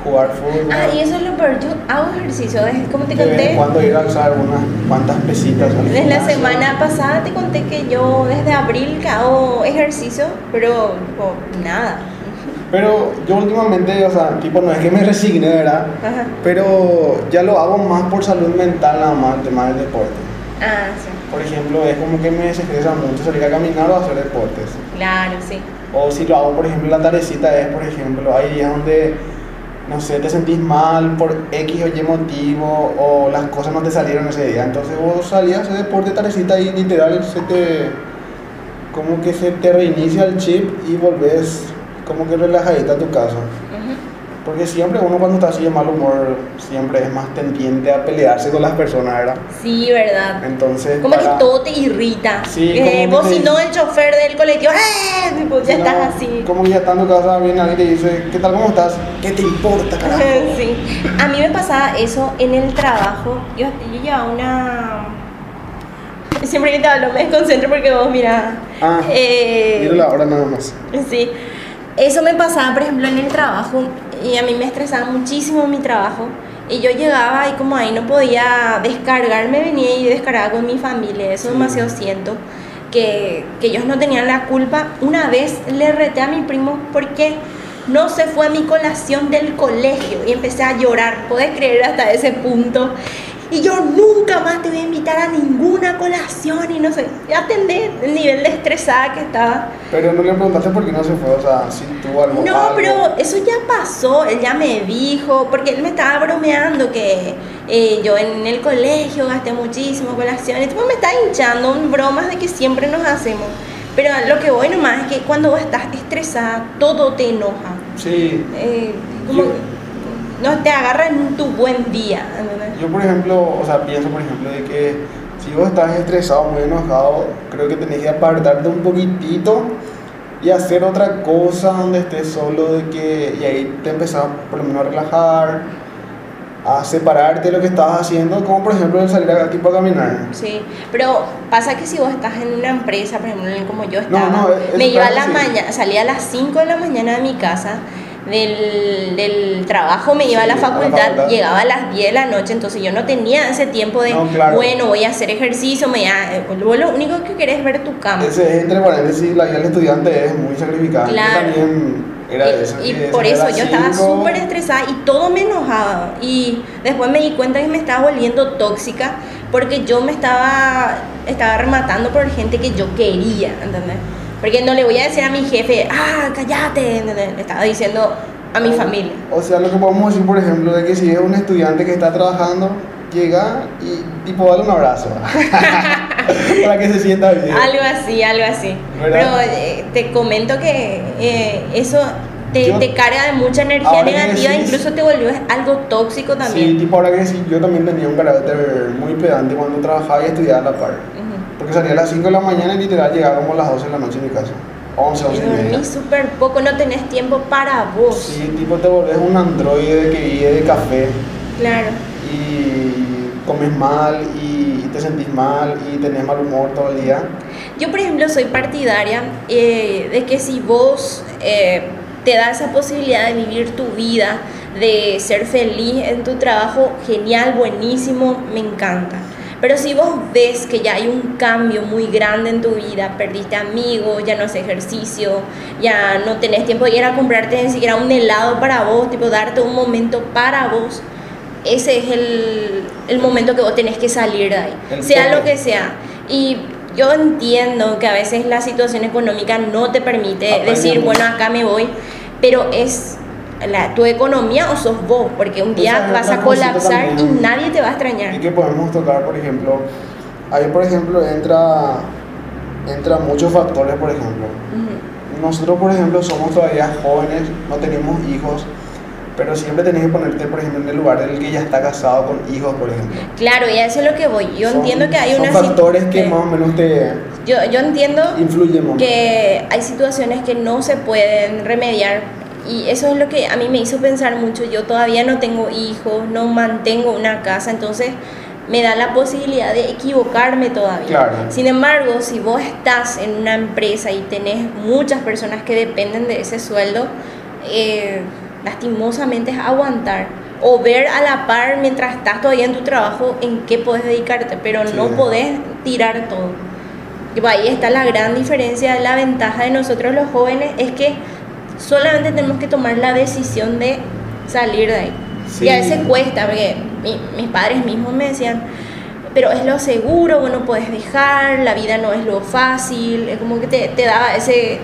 jugar fútbol. Ah, y eso es lo peor, yo hago ejercicio, como te de conté, cuando ir a alzar unas cuantas pesitas. desde la semana pasada te conté que yo desde abril que hago ejercicio, pero tipo, nada. Pero yo últimamente, o sea, tipo, no es que me resigne, ¿verdad? Ajá. Pero ya lo hago más por salud mental, nada más, el tema del deporte. Ah, sí, Por ejemplo, es como que me desestresa mucho salir a caminar o hacer deportes. claro, sí. O si lo hago, por ejemplo, la tardecita, es, por ejemplo, hay días donde, no sé, te sentís mal por X o Y motivo o las cosas no te salieron ese día. Entonces vos salías a hacer deporte tardecita y literal se te, como que se te reinicia el chip y volvés como que relajadita tu casa. Ujú. Porque siempre uno cuando está así de mal humor, siempre es más tendiente a pelearse con las personas, ¿verdad? Sí, verdad. Entonces, Como para- que todo te irrita. Sí, Eh, como vos si no el chofer del colectivo, ¡eh! Tipo, ya si no, estás así. Como que ya estando en casa, viene alguien y te dice, ¿qué tal, cómo estás? ¿Qué te importa, carajo? Sí. A mí me pasaba eso en el trabajo. Yo, yo llevaba una. Siempre que te hablo me desconcentro porque vos, mira. Ah, eh, mira la hora nada más. Sí. Eso me pasaba, por ejemplo, en el trabajo. Y a mí me estresaba muchísimo mi trabajo. Y yo llegaba y como ahí no podía descargarme, venía y descargaba con mi familia. Eso demasiado siento. Que, que ellos no tenían la culpa. Una vez le reté a mi primo porque no se fue a mi colación del colegio y empecé a llorar. ¿Puedes creer hasta ese punto? Y yo nunca más te voy a invitar a ninguna colación y no sé, ya atendé el nivel de estresada que estaba. Pero no le preguntaste por qué no se fue, o sea, si tuvo algo. No, pero eso ya pasó, él ya me dijo, porque él me estaba bromeando que eh, yo en el colegio gasté muchísimo colaciones, tipo me está hinchando bromas de que siempre nos hacemos. Pero lo que voy nomás es que cuando vos estás estresada, todo te enoja. Sí. Eh, como no te agarra en tu buen día. Yo, por ejemplo, o sea, pienso, por ejemplo, de que si vos estás estresado, muy enojado, creo que tenés que apartarte un poquitito y hacer otra cosa donde estés solo, de que, y ahí te empezás por lo menos a relajar, a separarte de lo que estabas haciendo, como por ejemplo el salir a, tipo a caminar. Sí, pero pasa que si vos estás en una empresa, por ejemplo, como yo estaba, me iba a la mañana, salía a las 5 de la mañana de mi casa del, del trabajo me iba a, la facultad, llegaba a las 10 de la noche, entonces yo no tenía ese tiempo de, bueno, voy a hacer ejercicio, me eh, vos lo único que querés es ver tu cama. Ese, entre paréntesis, la vida del estudiante es muy sacrificada. Claro. también era y, eso, y por eso yo estaba súper estresada y todo me enojaba. Y después me di cuenta que me estaba volviendo tóxica porque yo me estaba, estaba rematando por gente que yo quería, ¿entendés? Porque no le voy a decir a mi jefe, ah, cállate, le estaba diciendo a mi familia. O sea, lo que podemos decir, por ejemplo, es que si es un estudiante que está trabajando, llega y tipo dale un abrazo para que se sienta bien. Algo así, algo así. Pero eh, te comento que eh, eso te, te, carga de mucha energía negativa, incluso te volvió algo tóxico también. Sí, tipo ahora que sí, yo también tenía un carácter muy pedante cuando trabajaba y estudiaba a la par. Porque salía a las 5 de la mañana y literal llegaba como a las 12 de la noche en mi casa. 11, 11 y media. Súper poco, no tenés tiempo para vos. Sí, tipo te volvés un androide que vive de café. Claro. Y comes mal y te sentís mal y tenés mal humor todo el día. Yo, por ejemplo, soy partidaria eh, de que si vos eh, te das esa posibilidad de vivir tu vida, de ser feliz en tu trabajo, genial, buenísimo, me encanta. Pero si vos ves que ya hay un cambio muy grande en tu vida, perdiste amigos, ya no haces ejercicio, ya no tenés tiempo de ir a comprarte ni siquiera un helado para vos, tipo darte un momento para vos, ese es el, el momento que vos tenés que salir de ahí, sea lo que sea. Y yo entiendo que a veces la situación económica no te permite decir, bueno, acá me voy, pero es la, tu economía o sos vos, porque un día vas a colapsar y nadie te va a extrañar. Y que podemos tocar, por ejemplo, ahí por ejemplo entra, entra muchos factores, por ejemplo. Nosotros, por ejemplo, somos todavía jóvenes, no tenemos hijos, pero siempre tenés que ponerte, por ejemplo, en el lugar del que ya está casado con hijos, por ejemplo. Claro, y a eso es lo que voy. Yo entiendo que hay son factores que más o menos te... Yo, yo entiendo influyen que hay situaciones que no se pueden remediar y eso es lo que a mí me hizo pensar mucho. Yo todavía no tengo hijos, no mantengo una casa, entonces me da la posibilidad de equivocarme todavía. Sin embargo, si vos estás en una empresa y tenés muchas personas que dependen de ese sueldo, eh, lastimosamente es aguantar o ver a la par mientras estás todavía en tu trabajo en qué podés dedicarte, pero no podés tirar todo. Y ahí está la gran diferencia, la ventaja de nosotros los jóvenes es que solamente tenemos que tomar la decisión de salir de ahí. Y a veces cuesta, porque mis padres mismos me decían, pero es lo seguro, bueno, puedes dejar, la vida no es lo fácil, es como que te, te daba ese...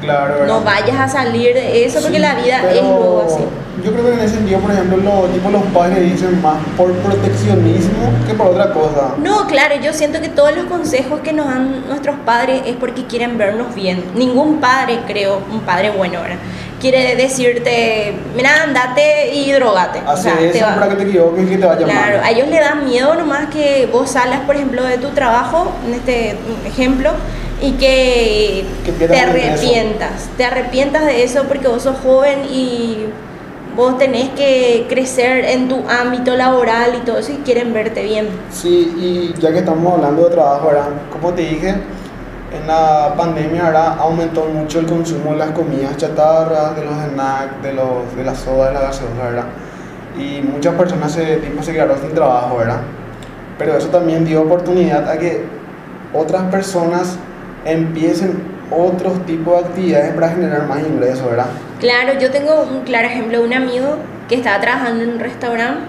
Claro, no vayas a salir de eso porque la vida es lo así. Yo creo que en ese sentido, por ejemplo, los, tipo, los padres dicen más por proteccionismo que por otra cosa. No, claro, yo siento que todos los consejos que nos dan nuestros padres es porque quieren vernos bien. Ningún padre, creo, un padre bueno, ¿verdad? quiere decirte, mira, andate y drogate. Así o eso para que te equivoques y que te vaya Claro, a ellos le da miedo nomás que vos salas, por ejemplo, de tu trabajo, en este ejemplo, y que, te arrepientas. Te arrepientas de eso porque vos sos joven y vos tenés que crecer en tu ámbito laboral y todo eso y quieren verte bien. Sí, y ya que estamos hablando de trabajo, ¿verdad? Como te dije, en la pandemia ¿verdad? aumentó mucho el consumo de las comidas chatarras, de los snacks, de, los, de las sodas, de la gaseosa, ¿verdad? Y muchas personas se, tipo, se quedaron sin trabajo, ¿verdad? Pero eso también dio oportunidad a que otras personas empiecen otros tipos de actividades para generar más ingresos, ¿verdad? Claro, yo tengo un claro ejemplo de un amigo que estaba trabajando en un restaurante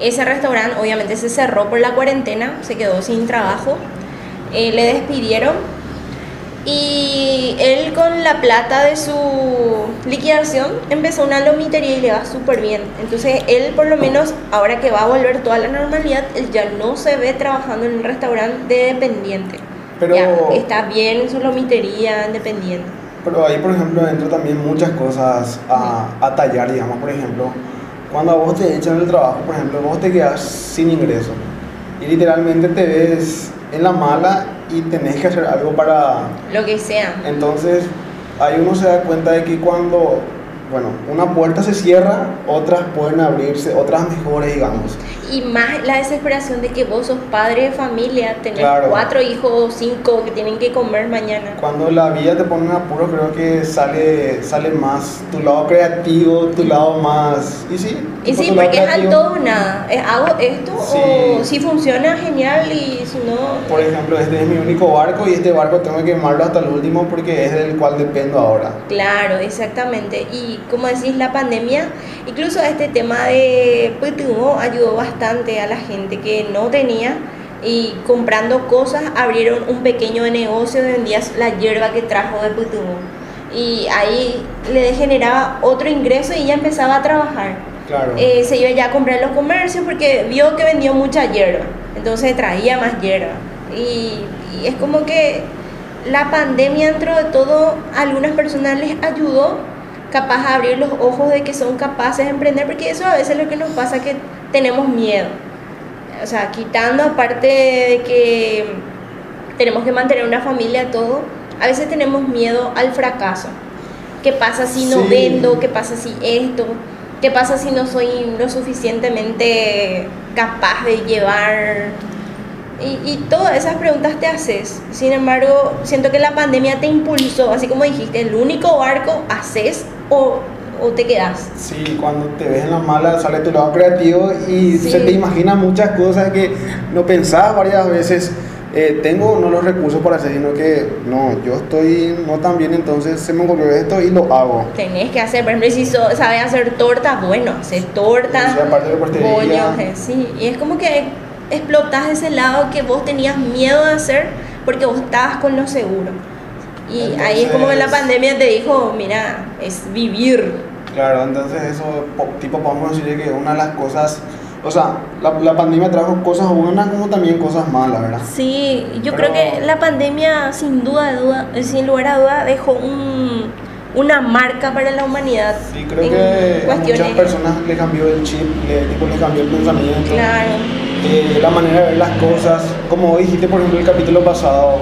Ese restaurante obviamente se cerró por la cuarentena, se quedó sin trabajo, eh, le despidieron y él con la plata de su liquidación empezó una lomitería y le va súper bien. Entonces él por lo menos ahora que va a volver toda la normalidad, él ya no se ve trabajando en un restaurante de dependiente. Pero- Ya está bien en su lomitería independiente. Pero ahí, por ejemplo, entran también muchas cosas a, a tallar, digamos, por ejemplo, cuando a vos te echan del trabajo, por ejemplo, vos te quedas sin ingreso y literalmente te ves en la mala y tenés que hacer algo para... Lo que sea. Entonces, ahí uno se da cuenta de que cuando, bueno, una puerta se cierra, otras pueden abrirse, otras mejores, digamos. Y más la desesperación de que vos sos padre de familia, tenés Claro. cuatro hijos o cinco que tienen que comer mañana. Cuando la vida te pone en apuro, creo que sale, sale más tu lado creativo, tu lado más... Y sí, Y sí, porque es al todo nada. Es, hago esto Sí. o si funciona, genial, y si no... Por ejemplo, este es mi único barco y este barco tengo que quemarlo hasta el último porque es del cual dependo ahora. Claro, exactamente. Y como decís, la pandemia, incluso este tema de PTU ayudó bastante a la gente que no tenía y comprando cosas abrieron un pequeño negocio, vendías la hierba que trajo de PTU. Y ahí le generaba otro ingreso y ya empezaba a trabajar. Claro. Eh, se iba ya a comprar los comercios porque vio que vendió mucha hierba, entonces traía más hierba. Y, y es como que la pandemia dentro de todo a algunas personas les ayudó capaz a abrir los ojos de que son capaces de emprender, porque eso a veces es lo que nos pasa que tenemos miedo. O sea, quitando aparte de que tenemos que mantener una familia, todo, a veces tenemos miedo al fracaso. ¿Qué pasa si no Sí. vendo? ¿Qué pasa si esto? ¿Qué pasa si no soy lo suficientemente capaz de llevar? Y, y todas esas preguntas te haces. Sin embargo, siento que la pandemia te impulsó, así como dijiste, el único barco haces o, o te quedas. Sí, cuando te ves en la mala sale tu lado creativo y Sí. se te imaginan muchas cosas que no pensabas varias veces. eh, tengo no los recursos para hacer, sino que no, yo estoy no tan bien, entonces se me ocurrió esto y lo hago. Tenés que hacer, por ejemplo, si so- sabes hacer tortas, bueno, hacer tortas, bollos, eh, sí. Y es como que explotas ese lado que vos tenías miedo de hacer porque vos estabas con lo seguro. Y ahí es como que la Entonces- pandemia te dijo, mira, es vivir. Claro, entonces eso, po- tipo, podemos decir que una de las cosas, o sea, la, la pandemia trajo cosas buenas como también cosas malas, ¿verdad? Sí, yo Pero- creo que la pandemia sin duda, duda, eh, sin lugar a duda, dejó un, una marca para la humanidad. Sí, creo que a muchas personas le cambió el chip, le, tipo, le cambió el pensamiento. Claro. eh, la manera de ver las cosas, como dijiste por ejemplo el capítulo pasado,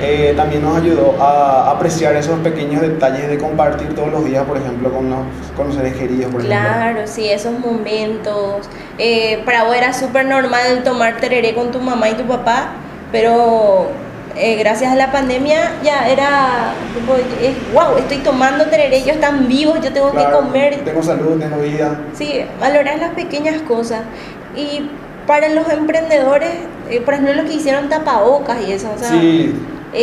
eh, también nos ayudó a apreciar esos pequeños detalles de compartir todos los días, por ejemplo, con los, con los seres queridos, por ejemplo. Claro, sí, esos momentos. Eh, para vos era súper normal tomar tereré con tu mamá y tu papá, pero eh, gracias a la pandemia ya era, wow, estoy tomando tereré, ellos están vivos, yo tengo Claro, que comer. Tengo salud, tengo vida. Sí, valorar las pequeñas cosas. Y para los emprendedores, por ejemplo, los que hicieron tapabocas y eso, o sea, sí,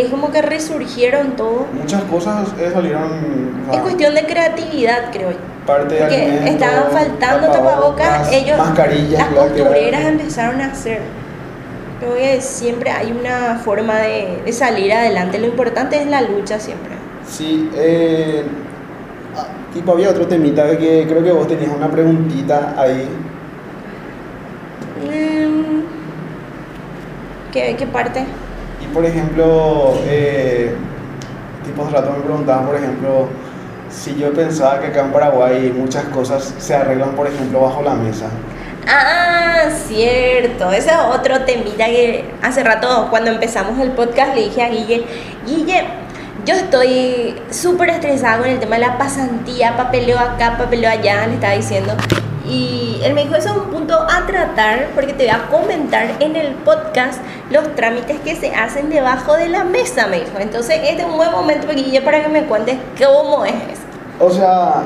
es como que resurgieron todo. muchas cosas eh, salieron. o sea, Es cuestión de creatividad, creo yo. parte de estaban faltando tapabocas, ellos, mascarillas, las costureras empezaron a hacer. Creo que siempre hay una forma de, de salir adelante. Lo importante es la lucha siempre. Sí, eh, ah, tipo había otro temita que creo que vos tenías una preguntita ahí. Mm, ¿Qué, qué parte? Y por ejemplo, eh, tipo hace rato me preguntaban, por ejemplo, si yo pensaba que acá en Paraguay muchas cosas se arreglan, por ejemplo, bajo la mesa. Ah, cierto. Ese es otro temita que hace rato cuando empezamos el podcast le dije a Guille, Guille, yo estoy súper estresada con el tema de la pasantía, papeleo acá, papeleo allá, le estaba diciendo. Y él me dijo, eso es un punto a tratar porque te voy a comentar en el podcast los trámites que se hacen debajo de la mesa, me dijo. Entonces, este es un buen momento, Guille, para que me cuentes cómo es eso. O sea,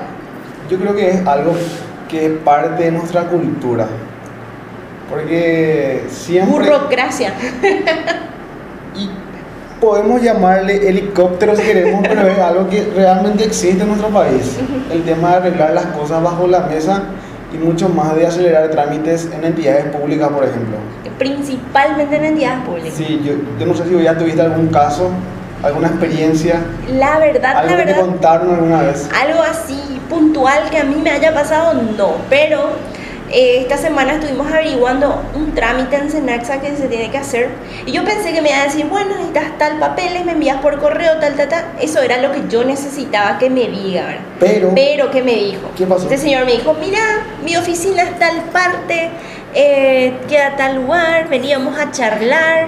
yo creo que es algo que es parte de nuestra cultura. Porque siempre... Burocracia. Y podemos llamarle helicóptero si queremos, pero es algo que realmente existe en nuestro país. El tema de arreglar las cosas bajo la mesa y mucho más de acelerar trámites en entidades públicas, por ejemplo. Principalmente en entidades públicas. Sí, yo, yo no sé si ya tuviste algún caso, alguna experiencia, La verdad, algo la que verdad. contaron alguna vez. Algo así puntual que a mí me haya pasado, no. Pero eh, esta semana estuvimos averiguando un trámite en Senaxa que se tiene que hacer. Y yo pensé que me iba a decir, bueno, necesitas tal papeles, me envías por correo, tal, tal, tal. Eso era lo que yo necesitaba que me diga, ¿verdad? Pero, Pero, ¿qué me dijo? ¿Qué pasó? Este señor me dijo, mira, mi oficina es tal parte, eh, queda tal lugar, veníamos a charlar,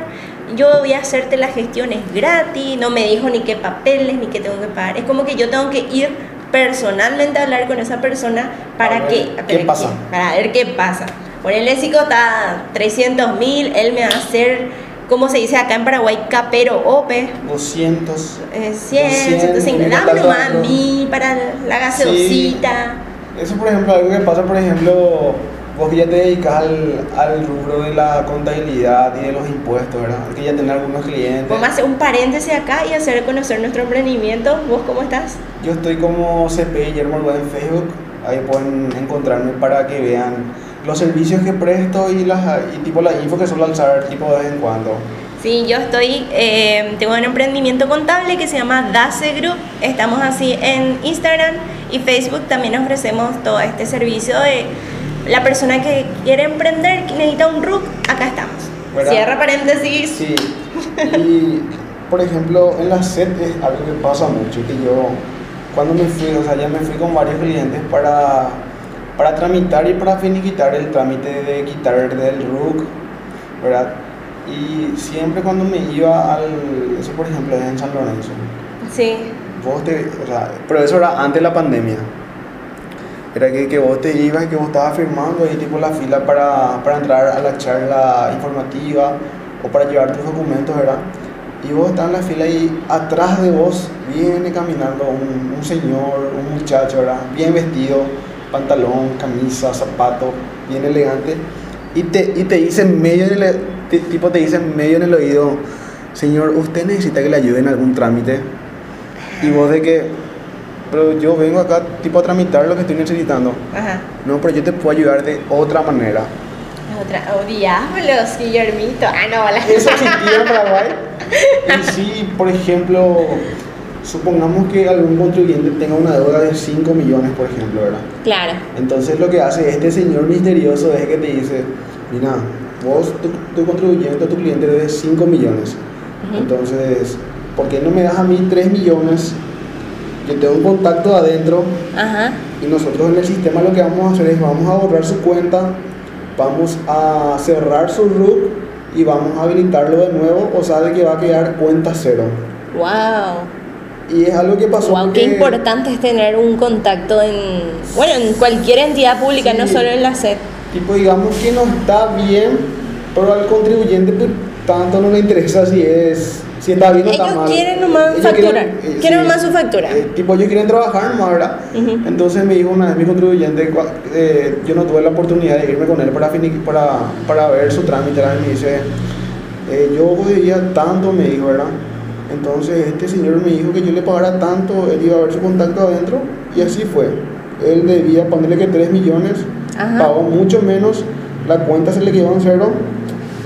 yo voy a hacerte las gestiones gratis, no me dijo ni qué papeles, ni qué tengo que pagar. Es como que yo tengo que ir personalmente hablar con esa persona para que... qué pasa. Para ver qué pasa. Por el léxico está 300 mil, él me va a hacer, ¿cómo se dice acá en Paraguay? Capero OPE. 200. Eh, 100, 200, 150, mira, dame nomás a mí para la gaseosita. Eso, por ejemplo, algo que pasa, por ejemplo, vos que ya te dedicas al, al rubro de la contabilidad y de los impuestos, ¿verdad? Que ya tenés algunos clientes. Vamos a hacer un paréntesis acá y hacer conocer nuestro emprendimiento. ¿Vos cómo estás? Yo estoy como CP Guillermo en Facebook. Ahí pueden encontrarme para que vean los servicios que presto y, las, y tipo la info que suelo alzar tipo de vez en cuando. Sí, yo estoy, eh, tengo un emprendimiento contable que se llama DACE Group. Estamos así en Instagram y Facebook. También ofrecemos todo este servicio de la persona que quiere emprender, que necesita un RUC. Acá estamos. ¿Verdad? Cierra paréntesis. Sí. Y, por ejemplo, en la SET es algo que pasa mucho, que yo cuando me fui, o sea, ya me fui con varios clientes para, para tramitar y para finiquitar el trámite de quitar del RUC, ¿verdad? Y siempre cuando me iba al, eso por ejemplo es en San Lorenzo, Sí. vos te, o sea, pero eso era antes de la pandemia. Era que, que vos te ibas y que vos estabas firmando ahí tipo la fila para, para entrar a la charla informativa o para llevar tus documentos, ¿verdad? Y vos estás en la fila y atrás de vos viene caminando un, un señor, un muchacho, ¿verdad? Bien vestido, pantalón, camisa, zapato, bien elegante. Y te, y te dice medio en el, tipo te dice medio en el oído, señor, ¿usted necesita que le ayude en algún trámite? Y vos de que, pero yo vengo acá tipo a tramitar lo que estoy necesitando. Ajá. No, pero yo te puedo ayudar de otra manera. Otra. Oh, diablos, Guillermito. Ah, no, la Eso existía en Paraguay. Y si, por ejemplo, supongamos que algún contribuyente tenga una deuda de 5 millones, por ejemplo, ¿verdad? Claro. Entonces lo que hace este señor misterioso es que te dice, mira, vos, tu, tu contribuyente, tu cliente debe 5 millones. Entonces, ¿por qué no me das a mí 3 millones? Yo tengo un contacto adentro Ajá. y nosotros en el sistema lo que vamos a hacer es vamos a borrar su cuenta, vamos a cerrar su RUC y vamos a habilitarlo de nuevo, o sea, de que va a quedar cuenta cero. Wow. Y es algo que pasó Wow, qué importante es tener un contacto en, bueno, en cualquier entidad pública, Sí. no solo en la SED. Tipo, digamos que no está bien, pero al contribuyente pues, tanto no le interesa si es si está bien o está mal. quieren nomás Ellos facturar, eh, quieren nomás su factura. eh, tipo, ellos quieren trabajar nomás, ¿verdad? Entonces me dijo una vez mi contribuyente, eh, yo no tuve la oportunidad de irme con él para, para, para ver su trámite, ¿verdad? y me dice, eh, yo debía tanto, me dijo, ¿verdad? Entonces este señor me dijo que yo le pagara tanto, él iba a ver su contacto adentro, y así fue. Él debía ponerle que 3 millones, Ajá. pagó mucho menos, la cuenta se le quedó en cero,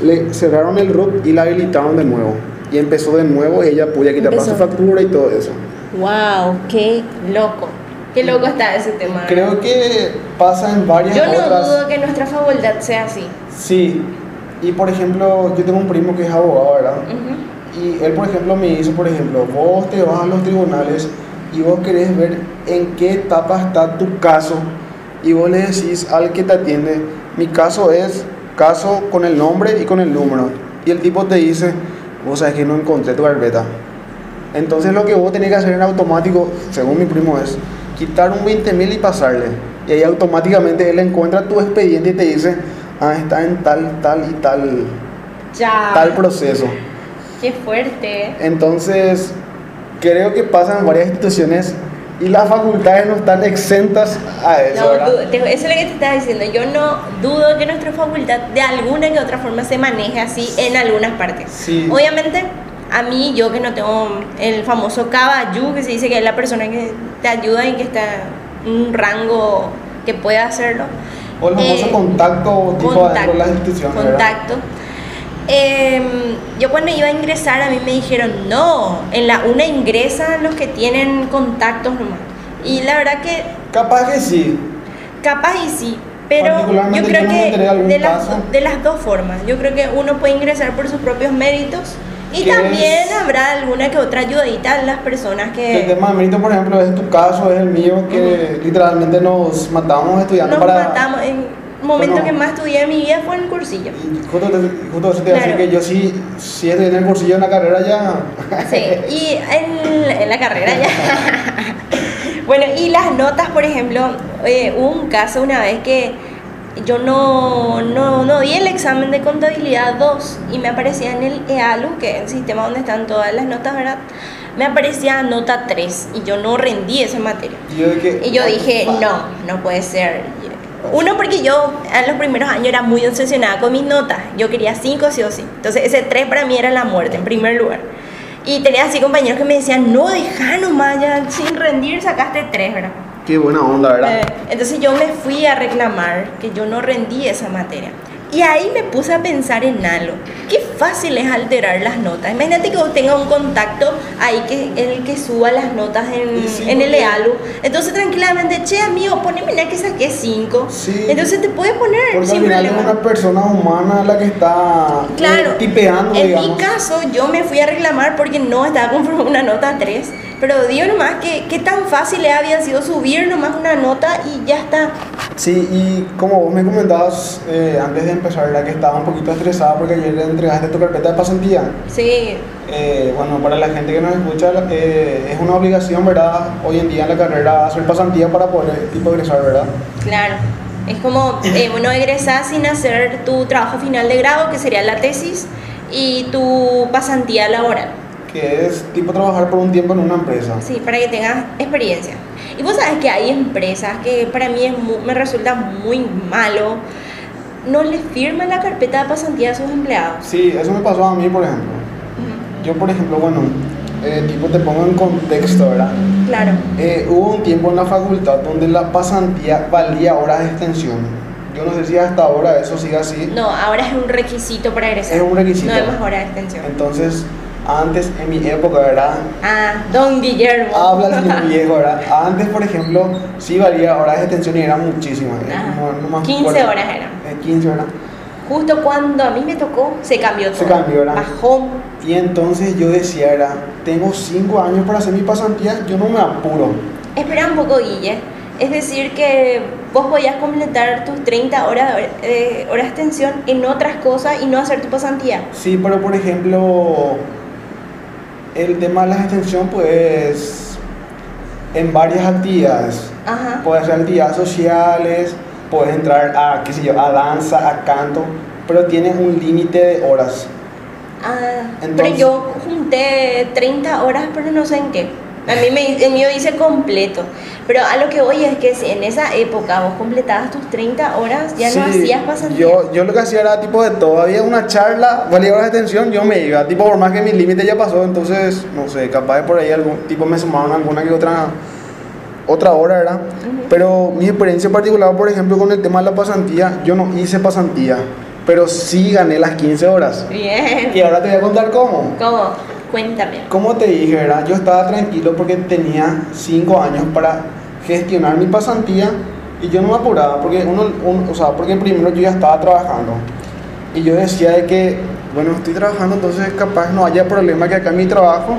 le cerraron el RUP y la habilitaron de nuevo. Y empezó de nuevo, ella podía quitar su factura y todo eso. Wow, qué loco. Qué loco está ese tema. Creo que pasa en varias Yo no otras. dudo que nuestra facultad sea así. Sí. Y por ejemplo, yo tengo un primo que es abogado, ¿verdad? Ujú. Y él, por ejemplo, me dice, por ejemplo, vos te vas a los tribunales y vos querés ver en qué etapa está tu caso y vos le decís al que te atiende, mi caso es caso con el nombre y con el número. Y el tipo te dice, vos sabes que no encontré tu carpeta. Entonces lo que vos tenés que hacer en automático, según mi primo, es quitar un 20 mil y pasarle. Y ahí automáticamente él encuentra tu expediente y te dice, ah, está en tal, tal y tal, Ya. tal proceso. Qué fuerte. Entonces, creo que pasan en varias instituciones y las facultades no están exentas a eso, No, eso es lo que te estaba diciendo. Yo no dudo que nuestra facultad de alguna que otra forma se maneje así en algunas partes. Sí. Obviamente, a mí, yo que no tengo el famoso caballo, que se dice que es la persona que te ayuda y que está en un rango que puede hacerlo, O el famoso Eh, contacto tipo adentro de las instituciones. ¿verdad? Em, yo cuando iba a ingresar a mí me dijeron, no, en la una ingresan los que tienen contactos nomás. Y la verdad que Capaz que sí. capaz y sí, pero yo creo que de las, de las dos formas. Yo creo que uno puede ingresar por sus propios méritos y también es- habrá alguna que otra ayudadita a las personas El que tema de mérito, por ejemplo, es tu caso, es el mío, que literalmente nos matábamos estudiando nos para... matamos. En el momento Bueno. que más estudié en mi vida fue en el cursillo. Justo, te- justo eso te iba a decir que yo sí, sí estoy en el cursillo en la carrera ya. Sí, y en, en la carrera ya. bueno, y las notas, por ejemplo, eh, hubo un caso una vez que yo no, no, no di el examen de contabilidad 2 y me aparecía en el EALU, que es el sistema donde están todas las notas, ¿verdad? Me aparecía nota 3 y yo no rendí esa materia. Y yo, dije, Y yo dije, no, no puede ser. Uno, porque yo en los primeros años era muy obsesionada con mis notas. Yo quería 5 sí o sí. Entonces ese 3 para mí era la muerte, en primer lugar. Y tenía así compañeros que me decían, no, deja nomás, ya sin rendir sacaste 3, ¿verdad? Qué buena onda, ¿verdad? Eh, entonces yo me fui a reclamar que yo no rendí esa materia. Y ahí me puse a pensar en algo. Qué fácil es alterar las notas. Imagínate que vos tengas un contacto ahí que el que suba las notas en, sí, en el EALU. Entonces tranquilamente, che amigo, poneme la que saqué 5. Sí. Entonces te puede poner Porque al sin final es problema. una persona humana la que está eh, Claro, tipeando, en digamos. mi caso yo me fui a reclamar porque no estaba conforme una nota 3, pero digo nomás que qué tan fácil le había sido subir nomás una nota y ya está. Sí, y como vos me comentabas eh, antes de empezar, la que estaba un poquito estresada porque ayer le entregaste tu carpeta de pasantía. Sí, Eh, bueno, para la gente que nos escucha, eh, es una obligación, ¿verdad? Hoy en día en la carrera hacer pasantía para poder tipo egresar, ¿verdad? claro. Es como, eh, bueno, egresás sin hacer tu trabajo final de grado, que sería la tesis, y tu pasantía laboral. Que es tipo trabajar por un tiempo en una empresa. Sí, para que tengas experiencia. Y vos sabes que hay empresas que para mí es mu- me resulta muy malo, no les firman la carpeta de pasantía a sus empleados. Sí, eso me pasó a mí, por ejemplo. Yo, por ejemplo, bueno, eh, tipo te pongo en contexto, ¿verdad? Claro. Eh, hubo un tiempo en la facultad donde la pasantía valía horas de extensión. Yo no sé si hasta ahora eso sigue así. No, ahora es un requisito para egresar. Es un requisito. No hay más hora de extensión. Entonces, antes, en mi época, ¿verdad? Ah, don Guillermo. Habla el señor viejo, ¿verdad? Antes, por ejemplo, sí valía horas de extensión y eran muchísimas. eh, no- no más 15 recuerdo. horas eran. Eh, 15 horas. Justo cuando a mí me tocó, se cambió todo. Se cambió, ¿verdad? Bajó. Y entonces yo decía, era, tengo 5 años para hacer mi pasantía, yo no me apuro. Espera un poco, Guille. Es decir, que vos podías completar tus 30 horas de eh, horas de extensión en otras cosas y no hacer tu pasantía. Sí, pero por ejemplo, el tema de la extensión, pues, en varias actividades. Ajá. Puedes hacer actividades sociales, puedes entrar a, qué sé yo, a danza, a canto, pero tienes un límite de horas. Ah, pero Entonces- yo junté 30 horas, pero no sé en qué. A mí me, el mío dice completo. Pero a lo que voy es que si en esa época vos completabas tus 30 horas, ya no Sí, hacías pasantía. Yo, yo lo que hacía era tipo de todo. Había una charla, valía horas de atención, yo me iba. Tipo, por más que mi límite ya pasó, entonces, no sé, capaz de por ahí algún tipo me sumaron alguna que otra otra hora, ¿verdad? Pero mi experiencia particular, por ejemplo, con el tema de la pasantía, yo no hice pasantía, pero sí gané las 15 horas. Bien. Y ahora te voy a contar cómo. ¿Cómo? Cuéntame. Como te dije. Yo estaba tranquilo porque tenía 5 años para gestionar mi pasantía y yo no me apuraba porque uno, un- o sea, porque primero yo ya estaba trabajando y yo decía de que, bueno, estoy trabajando, entonces capaz no haya problema que acá en mi trabajo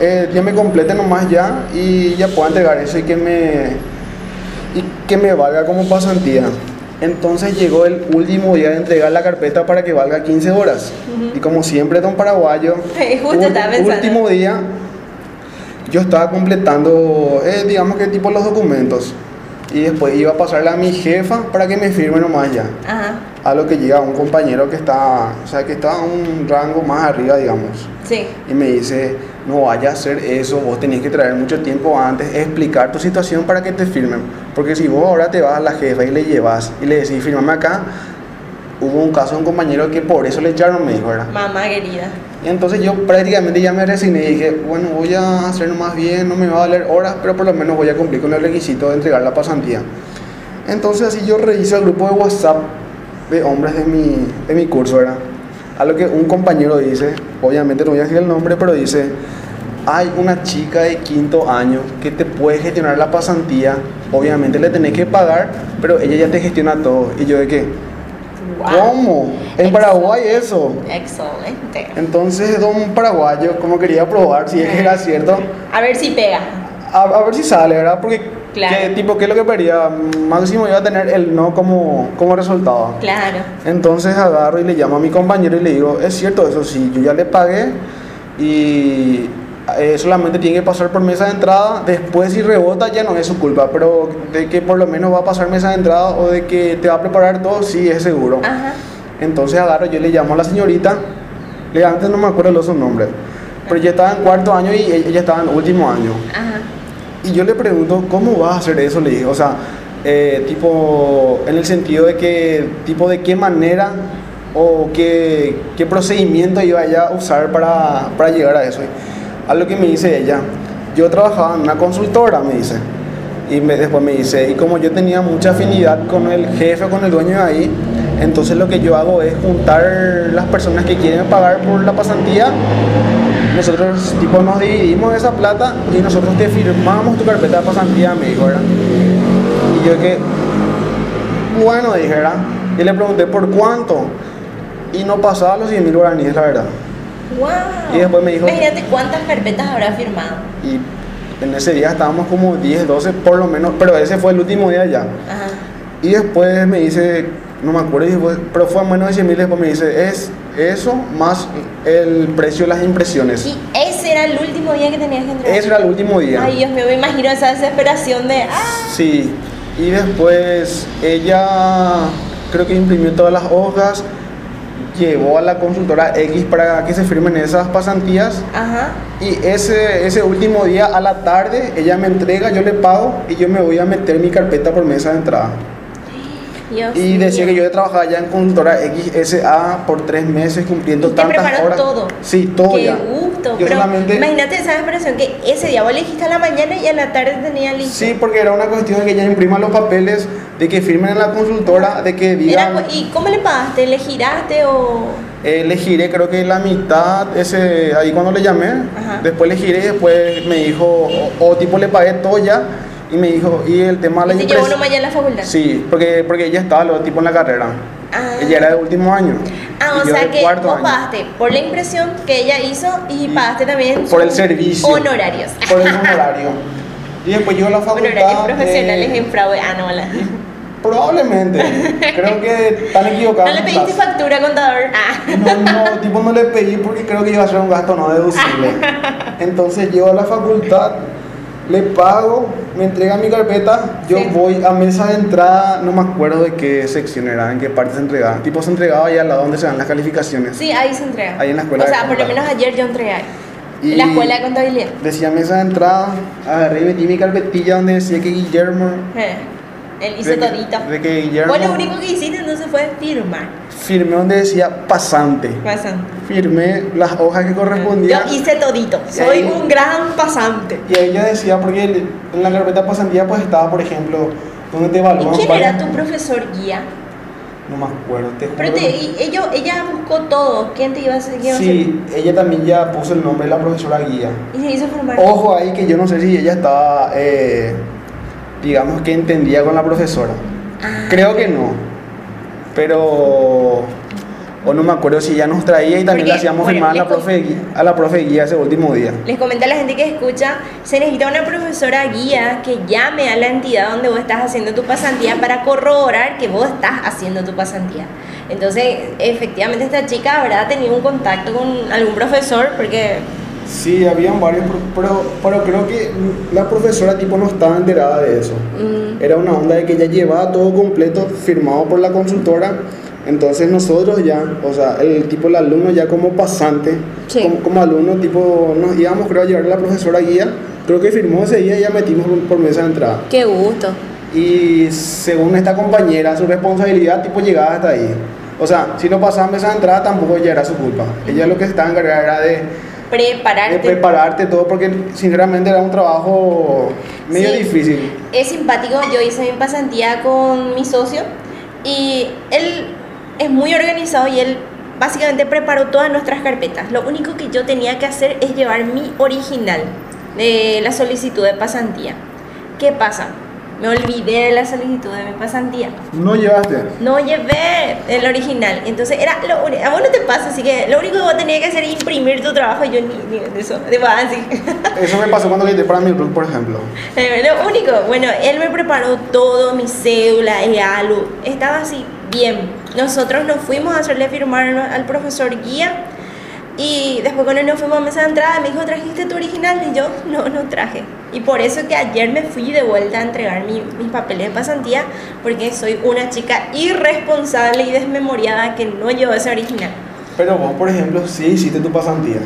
eh, ya me complete nomás ya y ya pueda entregar eso y que me y que me valga como pasantía. Entonces llegó el último día de entregar la carpeta para que valga 15 horas. Y como siempre, don paraguayo, Justo pensando. último día yo estaba completando, eh, digamos que tipo los documentos. Y después iba a pasarle a mi jefa para que me firme nomás ya. Ajá. A lo que llega un compañero que está, o sea, que está a un rango más arriba, digamos. Sí. Y me dice, no vaya a hacer eso, vos tenés que traer mucho tiempo antes, explicar tu situación para que te firmen. Porque si vos ahora te vas a la jefa y le llevas y le decís, firmame acá, hubo un caso de un compañero que por eso le echaron, me dijo, ¿verdad? Mamá querida. Y entonces yo prácticamente ya me resigné y dije, bueno, voy a hacerlo más bien, no me va a valer horas, pero por lo menos voy a cumplir con el requisito de entregar la pasantía. Entonces así yo reviso el grupo de WhatsApp de hombres de mi, de mi curso, ¿verdad? A lo que un compañero dice, obviamente no voy a decir el nombre, pero dice, hay una chica de quinto año que te puede gestionar la pasantía, obviamente le tenés que pagar, pero ella ya te gestiona todo. Y yo de qué, Wow. ¿cómo? En Paraguay eso. Excelente. Entonces don paraguayo, como quería probar si es que era cierto, A ver si pega. a, a ver si sale, ¿verdad? Porque, Claro. ¿qué, tipo, ¿qué es lo que pedía? Máximo iba a tener el no como, como resultado. Claro. Entonces agarro y le llamo a mi compañero y le digo, es cierto eso, sí, yo ya le pagué y eh, solamente tiene que pasar por mesa de entrada, después si rebota ya no es su culpa, pero de que por lo menos va a pasar mesa de entrada o de que te va a preparar todo, sí es seguro. Ajá. Entonces agarro, yo le llamo a la señorita, le antes no me acuerdo los nombres, pero yo estaba en cuarto año y ella ella estaba en último año. Ajá. Y yo le pregunto, ¿cómo vas a hacer eso? Le dije, o sea, eh, tipo, en el sentido de que, tipo, de qué manera o qué, qué procedimiento iba a usar para, para llegar a eso. A lo que me dice ella, yo trabajaba en una consultora, me dice. Y me- después me dice, y como yo tenía mucha afinidad con el jefe, con el dueño de ahí, entonces lo que yo hago es juntar las personas que quieren pagar por la pasantía nosotros tipo nos dividimos esa plata y nosotros te firmamos tu carpeta de pasantía, me dijo, ¿verdad? Y yo que, bueno, dije, ¿verdad? Y le pregunté por cuánto. Y no pasaba los 100 mil guaraníes, la verdad. Wow. Y después me dijo- Imagínate cuántas carpetas habrá firmado. Y en ese día estábamos como 10, 12 por lo menos, pero ese fue el último día ya. Ajá. Y después me dice, no me acuerdo, pero fue a menos de 100 mil, después me dice, es eso más el precio de las impresiones. Y ese era el último día que tenías que entrar. Ese era el último día. Ay, Dios mío, me imagino esa desesperación de. ¡Ah! Sí, y después ella creo que imprimió todas las hojas, llevó a la consultora X para que se firmen esas pasantías Ajá. y ese, ese último día a la tarde ella me entrega, yo le pago y yo me voy a meter mi carpeta por mesa de entrada. Dios Y decía que yo trabajaba ya en consultora XSA por tres meses cumpliendo Y te tantas preparó horas. todo. Sí, todo Qué ya. gusto. Yo Pero solamente... imagínate esa desesperación que ese día vos le dijiste a la mañana y a la tarde tenía listo. Sí, porque era una cuestión de que ella imprima los papeles, de que firmen en la consultora, de que digan... ¿Y cómo le pagaste? ¿Le giraste o.? Eh, le giré creo que la mitad, ese, ahí cuando le llamé, Ajá. después le giré y después me dijo, o, o tipo le pagué todo ya, y me dijo, y el tema de la ¿Y te llevó impresión. nomás ya a la facultad? Sí, porque, porque ella estaba lo tipo en la carrera. Ah. Ella era de último año. Ah, o sea de que vos año. pagaste por la impresión que ella hizo y, Y pagaste también Por el servicio. honorarios. Por el honorario. Y después yo a la facultad. Honorarios profesionales eh, en fraude. Ah, no, la- Probablemente. Creo que están equivocados. ¿No le en pediste las- factura, contador? Ah. No, no, tipo no le pedí porque creo que iba a ser un gasto no deducible. Entonces llego a la facultad, le pago, me entrega mi carpeta, yo Sí. voy a mesa de entrada, no me acuerdo de qué sección era, en qué parte se entregaba. Tipo se entregaba ahí al lado donde se dan las calificaciones. Sí, ahí se entrega. Ahí en la escuela O sea, por lo menos ayer yo entregué ahí. Y- En la escuela de contabilidad. Decía mesa de entrada, agarré y metí mi carpetilla donde decía que Guillermo... Eh, Él hizo de que- todito. De que Guillermo... Vos lo único que hiciste entonces fue firmar. Firmé donde decía pasante. Pasante. Firmé las hojas que correspondían. Yo hice todito. Y Soy ahí- un gran pasante. Y ella decía, porque en la carpeta pasantía pues estaba, por ejemplo, donde te ¿Y evalúan. quién era tu profesor guía? No me acuerdo, te Pero te, y ella buscó todo. ¿Quién te iba a quién iba a Sí, ella también ya puso el nombre de la profesora guía. Y se hizo formar. Ojo ahí que yo no sé si ella estaba, eh, digamos que entendía con la profesora. Ah, Creo que no. Pero... O no me acuerdo si ella nos traía y también Porque, le hacíamos bueno, firmar a la, profe, guía- a la profe guía ese último día. Les comento a la gente que escucha, se necesita una profesora guía que llame a la entidad donde vos estás haciendo tu pasantía para corroborar que vos estás haciendo tu pasantía. Entonces, efectivamente esta chica habrá tenido un contacto con algún profesor porque Sí, habían varios, pero, pero creo que la profesora tipo no estaba enterada de eso. mm, Era una onda de que ya llevaba todo completo firmado por la consultora. Entonces nosotros ya, o sea, el tipo el alumno ya como pasante, Sí. como, como alumno tipo nos íbamos creo a llevar a la profesora guía. Creo que firmó ese día y ya metimos por, mesa de entrada. qué gusto. Y según esta compañera, su responsabilidad tipo llegaba hasta ahí. O sea, si no pasaba mesa de entrada tampoco ya era su culpa. Ella lo que estaba encargada era de, de Prepararte. prepararte todo porque sinceramente era un trabajo Medio Sí. difícil. Es simpático, yo hice mi pasantía con mi socio y él es muy organizado y él básicamente preparó todas nuestras carpetas. Lo único que yo tenía que hacer es llevar mi original de la solicitud de pasantía. ¿Qué pasa? Me olvidé de la solicitud de mi pasantía. No llevaste. No llevé el original. Entonces era lo único. A vos no te pasa, así que lo único que vos tenías que hacer es imprimir tu trabajo. y Yo ni, ni de eso. De así. Eso me pasó cuando quité para mi rol, por ejemplo. Eh, Lo único, bueno, él me preparó todo, mi cédula, el ALU, estaba así bien. Nosotros nos fuimos a hacerle firmar al profesor guía y después cuando nos fuimos a mesa de entrada me dijo, ¿trajiste tu original? Y yo, no, no traje. Y por eso que ayer me fui de vuelta a entregar mi- mis papeles de pasantía porque soy una chica irresponsable y desmemoriada que no llevó ese original. Pero vos, por ejemplo, sí hiciste tu pasantía.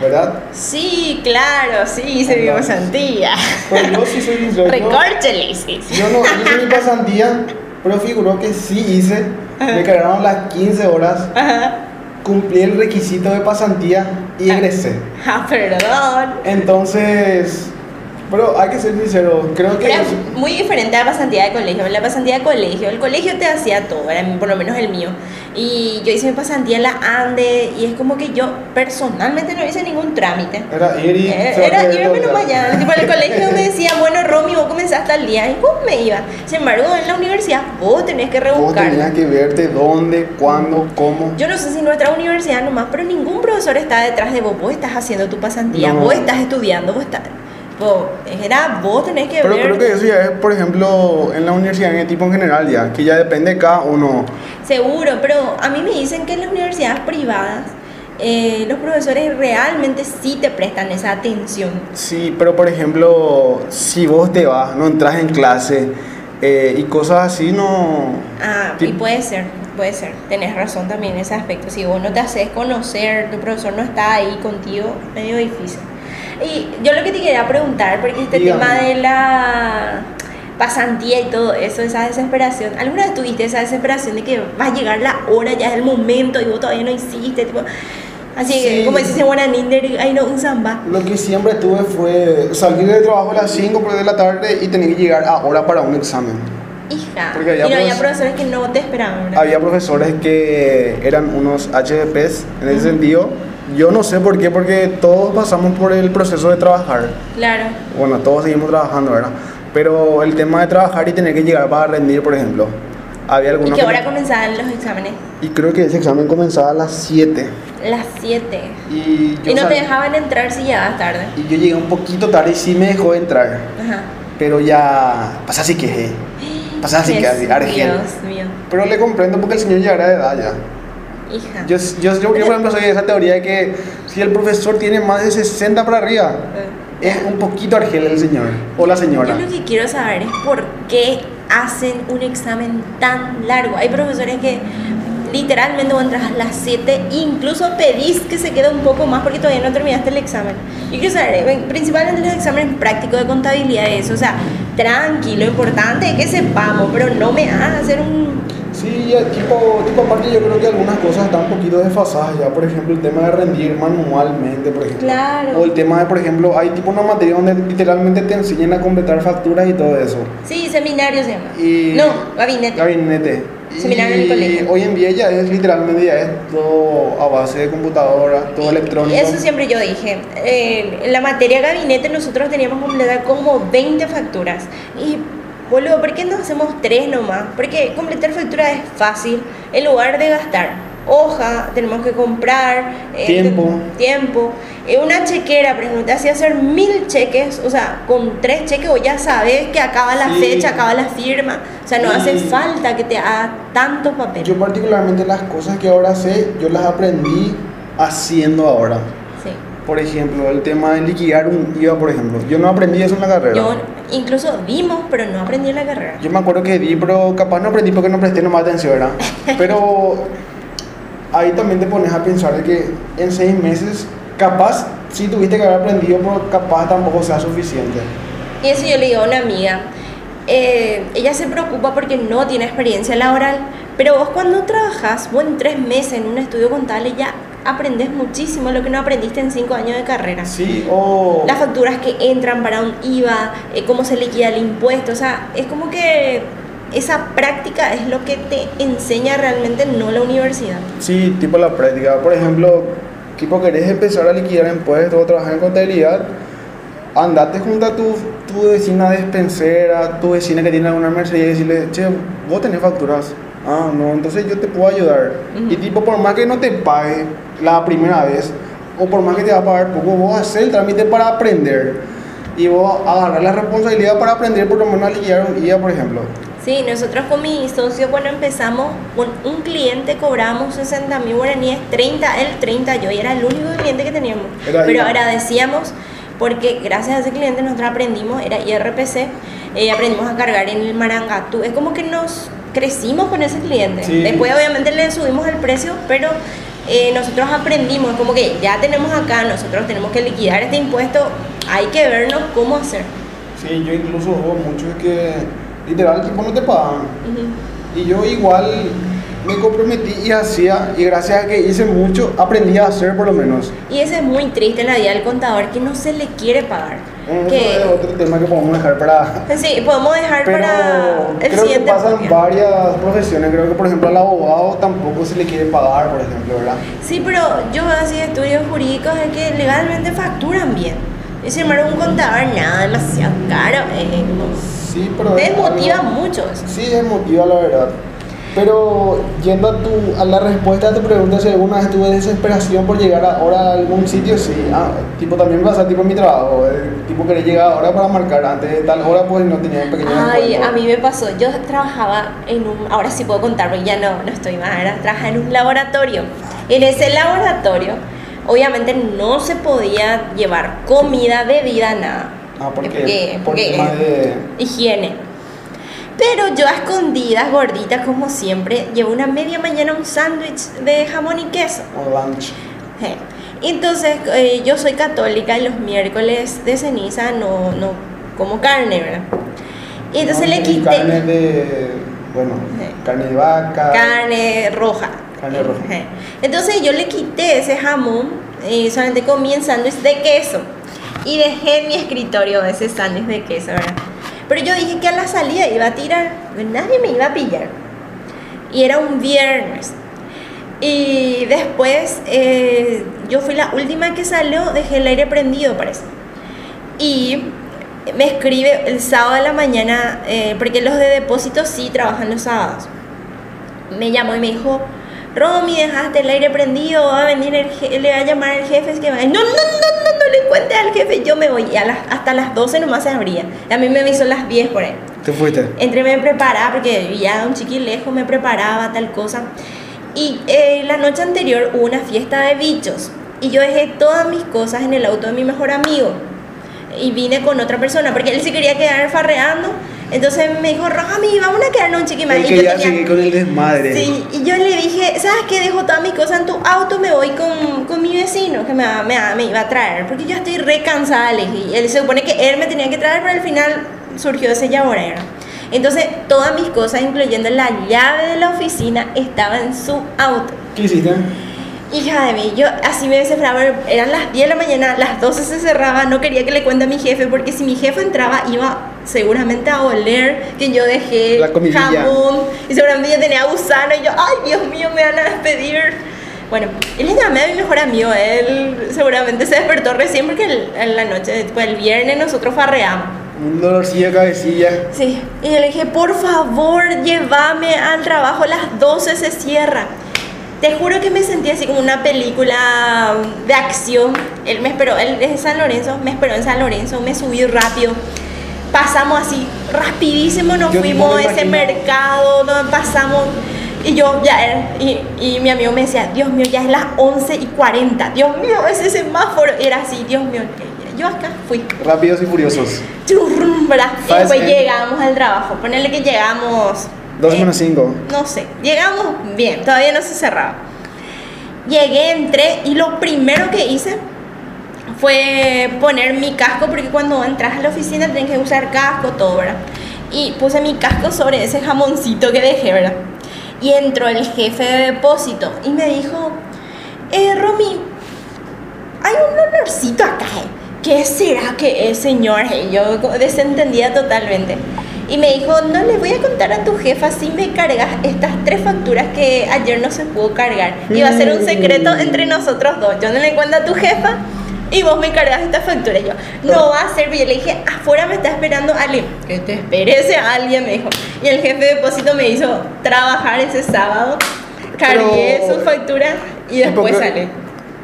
¿Verdad? Sí, claro, sí hice mi pasantía. Pues yo sí soy sincero. yo- Recórcheles. Yo no hice mi pasantía, pero figuró que sí hice. Me cargaron las 15 horas, Ajá. cumplí el requisito de pasantía y egresé. Ah, perdón. Entonces, pero hay que ser sincero, creo que Pero es muy diferente a la pasantía de colegio. En la pasantía de colegio, el colegio te hacía todo, era por lo menos el mío. Y yo hice mi pasantía en la ANDE y es como que yo personalmente no hice ningún trámite. era ir y Eh, Era perder irme nomás ya. Tipo, en el colegio me decía, bueno, Romy, vos comenzaste al día. Y vos me iba. Sin embargo, en la universidad vos tenés que Vos rebuscar. tenías que verte dónde, cuándo, cómo. Yo no sé si nuestra universidad nomás, pero ningún profesor está detrás de vos. Vos estás haciendo tu pasantía, No. vos estás estudiando, vos estás. Vos, era vos tenés que Pero ver. creo que eso ya es, por ejemplo, en la universidad en el tipo en general ya, que ya depende de cada uno. Seguro, pero a mí me dicen que en las universidades privadas eh, los profesores realmente sí te prestan esa atención. Sí, pero por ejemplo, si vos te vas, no entras en clase eh, y cosas así, no... Ah, y puede ser, puede ser. Tenés razón también en ese aspecto. Si vos no te haces conocer, tu profesor no está ahí contigo, medio difícil. Y yo lo que te quería preguntar, porque este Dígame. tema de la pasantía y todo eso, esa desesperación, ¿alguna vez tuviste esa desesperación de que va a llegar la hora, ya es el momento y vos todavía no hiciste? Tipo, así que, Sí. como dices en Guananínder, ay no, un samba. Lo que siempre tuve fue salir del trabajo a las 5 de la tarde y tener que llegar a hora para un examen. Hija. Porque había y no había profes- profesores que no te esperaban, ¿verdad? Había profesores que eran unos HDPs en ese sentido. Yo no sé por qué, porque todos pasamos por el proceso de trabajar. Claro. Bueno, todos seguimos trabajando, ¿verdad? Pero el tema de trabajar y tener que llegar para rendir, por ejemplo. Había ¿Y algunos qué que- hora comenzaban los exámenes? Y creo que ese examen comenzaba a las 7. Las 7. Y yo, Y no te dejaban entrar si llegabas tarde. y yo llegué un poquito tarde y sí me dejó entrar. Ajá. Pero ya. Pasa así que. Pasa así que Argel. Dios mío. Pero le comprendo porque el señor ya era de edad ya. Hija. Yo, yo, yo, por ejemplo, soy de esa teoría de que si el profesor tiene más de 60 para arriba, Eh. es un poquito argel el señor o la señora. Yo lo que quiero saber es por qué hacen un examen tan largo. Hay profesores que literalmente vos entras a las 7 incluso pedís que se quede un poco más porque todavía no terminaste el examen. Yo quiero saber, eh, principalmente los exámenes prácticos de contabilidad, eso, o sea, tranquilo, importante es que sepamos, pero no me hagas hacer un... Sí, tipo, tipo aparte yo creo que algunas cosas están un poquito desfasadas ya, por ejemplo el tema de rendir manualmente, por ejemplo. Claro. O el tema de, por ejemplo, hay tipo una materia donde literalmente te enseñan a completar facturas y todo eso. Sí, seminario se llama. Y No, gabinete. Gabinete. Seminario en el Y colegio. Hoy en día ya es literalmente ya es todo a base de computadora, todo Y- electrónico. y Eso siempre yo dije. Eh, en la materia gabinete nosotros teníamos completar como 20 facturas. Y, boludo, ¿por qué no hacemos tres nomás? Porque completar facturas es fácil en lugar de gastar hoja, tenemos que comprar eh, Tiempo. tiempo. Eh, una chequera, por ejemplo, te hacía hacer mil cheques, o sea, con tres cheques vos ya sabes que acaba la Sí. fecha, acaba la firma. O sea, no hace falta que te haga tantos papeles. Yo particularmente las cosas que ahora sé, yo las aprendí haciendo ahora. Por ejemplo, el tema de liquidar un IVA, por ejemplo. Yo no aprendí eso en la carrera. Yo incluso vimos, pero no aprendí en la carrera. Yo me acuerdo que di, pero capaz no aprendí porque no presté nomás atención, ¿verdad? Pero ahí también te pones a pensar de que en seis meses, capaz, sí tuviste que haber aprendido, pero capaz tampoco sea suficiente. Y eso yo le digo a una amiga. eh, ella se preocupa porque no tiene experiencia laboral, pero vos cuando trabajas, vos en tres meses en un estudio contable ya aprendes muchísimo lo que no aprendiste en cinco años de carrera. Sí, o... Las facturas que entran para un IVA, eh, cómo se liquida el impuesto, o sea, es como que esa práctica es lo que te enseña realmente, no la universidad. Sí, tipo la práctica. Por ejemplo, tipo querés empezar a liquidar impuestos o trabajar en contabilidad, andate junto a tu, tu vecina despensera, tu vecina que tiene alguna Mercedes y decirle, che, vos tenés facturas. Ah, no, entonces yo te puedo ayudar. Y tipo, por más que no te pague la primera vez, o por más que te va a pagar poco, vos haces el trámite para aprender. Y vos agarrar la responsabilidad para aprender por lo menos a liquidar un IVA, por ejemplo. Sí, nosotros con mi socio cuando empezamos, con un cliente cobramos 60 mil guaraníes, 30 él, 30 yo, y era el único cliente que teníamos. Era Pero IVA. agradecíamos porque gracias a ese cliente nosotros aprendimos, era IRPC, eh, aprendimos a cargar en el Marangatú. Es como que nos crecimos con ese cliente. Sí. Después obviamente le subimos el precio, pero eh, nosotros aprendimos, como que ya tenemos acá, nosotros tenemos que liquidar este impuesto, hay que vernos cómo hacer. Sí, yo incluso hubo muchos que literal tipo no te pagan. Y yo igual me comprometí y hacía, y gracias a que hice mucho, aprendí a hacer por lo menos. Y ese es muy triste en la vida del contador, que no se le quiere pagar. Eso Que, es otro tema que podemos dejar para... sí, podemos dejar Pero para el creo que siguiente pasa en podcast. varias profesiones. Creo que, por ejemplo, al abogado tampoco se le quiere pagar, por ejemplo, ¿verdad? Sí, pero yo veo así estudios jurídicos de que legalmente facturan bien. Y sin embargo, un contador, nada, demasiado caro. eh, Sí, pero... es desmotiva algo- mucho eso. Sí, desmotiva, la verdad. Pero yendo a, tu, a la respuesta a tu pregunta, si alguna vez tuve desesperación por llegar ahora a algún sitio, sí. Ah, tipo, también me pasa tipo en mi trabajo. eh, tipo, quería llegar ahora para marcar antes de tal hora, pues no tenía pequeños Ay, descuentos. a mí me pasó. Yo trabajaba en un. Ahora sí puedo contar, porque ya no, no estoy más. Era, trabajaba en un laboratorio. En ese laboratorio, obviamente no se podía llevar comida, bebida, nada. Ah, ¿por qué? Porque, Por porque tema de... higiene. Pero yo a escondidas, gordita como siempre, llevo una media mañana un sándwich de jamón y queso. o lunch. Entonces, eh, yo soy católica y los miércoles de ceniza no, no como carne, ¿verdad? Y entonces No, le y quité Carne de... Bueno, carne de vaca. carne roja. Carne roja. Entonces yo le quité ese jamón y solamente comí en sándwich de queso. Y dejé en mi escritorio ese sándwich de queso, ¿verdad? Pero yo dije que a la salida iba a tirar, nadie me iba a pillar. Y era un viernes. Y después eh, yo fui la última que salió, dejé el aire prendido, parece. Y me escribe el sábado de la mañana, eh, porque los de depósito sí trabajan los sábados. Me llamó y me dijo, Romy, dejaste el aire prendido, va a venir el le va a llamar al jefe. Es que va... No, no, no, no, no le cuente al jefe, yo me voy. A las- hasta las 12 nomás se abría. A mí me avisó las 10 por ahí. ¿Te fuiste? Entre me preparaba, porque ya un chiquilejo me preparaba tal cosa. Y eh, la noche anterior hubo una fiesta de bichos. Y yo dejé todas mis cosas en el auto de mi mejor amigo. Y vine con otra persona, porque él se quería quedar farreando. Entonces me dijo, Rami, vamos a quedarnos un chiqui más. El Y que yo ya tenía- con el desmadre. Sí, y yo le dije, ¿sabes qué? Dejo todas mis cosas en tu auto, me voy con, con mi vecino que me, me, me iba a traer. Porque yo estoy re cansada, le dije. Y él se supone que él me tenía que traer, pero al final surgió ese llavorero. Entonces, todas mis cosas, incluyendo la llave de la oficina, estaban en su auto. ¿Qué hiciste? Hija de mí, yo así me desesperaba, eran las 10 de la mañana, las 12 se cerraba, no quería que le cuente a mi jefe, porque si mi jefe entraba iba seguramente a oler que yo dejé jamón y seguramente yo tenía gusano y yo, ay Dios mío, me van a despedir. Bueno, y le llamé a mi mejor amigo, él seguramente se despertó recién porque el- en la noche, después el viernes nosotros farreamos. Un dolorcillo de cabecilla. Sí, y yo le dije, por favor, llévame al trabajo, las 12 se cierra. Te juro que me sentí así como una película de acción. Él me esperó, él es de San Lorenzo, me esperó en San Lorenzo, me subí rápido. Pasamos así rapidísimo, nos Yo fuimos a ese mercado, donde pasamos. Y yo ya era, y, y mi amigo me decía, Dios mío, ya es las 11 y 40. Dios mío, ese semáforo. Era así, Dios mío. Yo acá fui. Rápidos y furiosos. Churrumbra. Y ¿Sabes después llegamos al trabajo. Ponerle que llegamos. 2 eh, menos 5. No sé. Llegamos bien. Todavía no se cerraba. Llegué, entré y lo primero que hice fue poner mi casco porque cuando entras a la oficina tienes que usar casco, todo, ¿verdad? Y puse mi casco sobre ese jamoncito que dejé, ¿verdad? Y entró el jefe de depósito y me dijo, eh, Romy, hay un olorcito acá, eh. ¿Qué será que es, señor? Y yo desentendía totalmente. Y me dijo, no le voy a contar a tu jefa si me cargas estas tres facturas que ayer no se pudo cargar. Y va a ser un secreto entre nosotros dos. Yo no le cuento a tu jefa y vos me cargas esta factura. Y yo, no va a ser. Y yo le dije, afuera me está esperando alguien. Que te espere ese alguien, me dijo. Y el jefe de depósito me hizo trabajar ese sábado. Cargué Pero- sus facturas y después sale.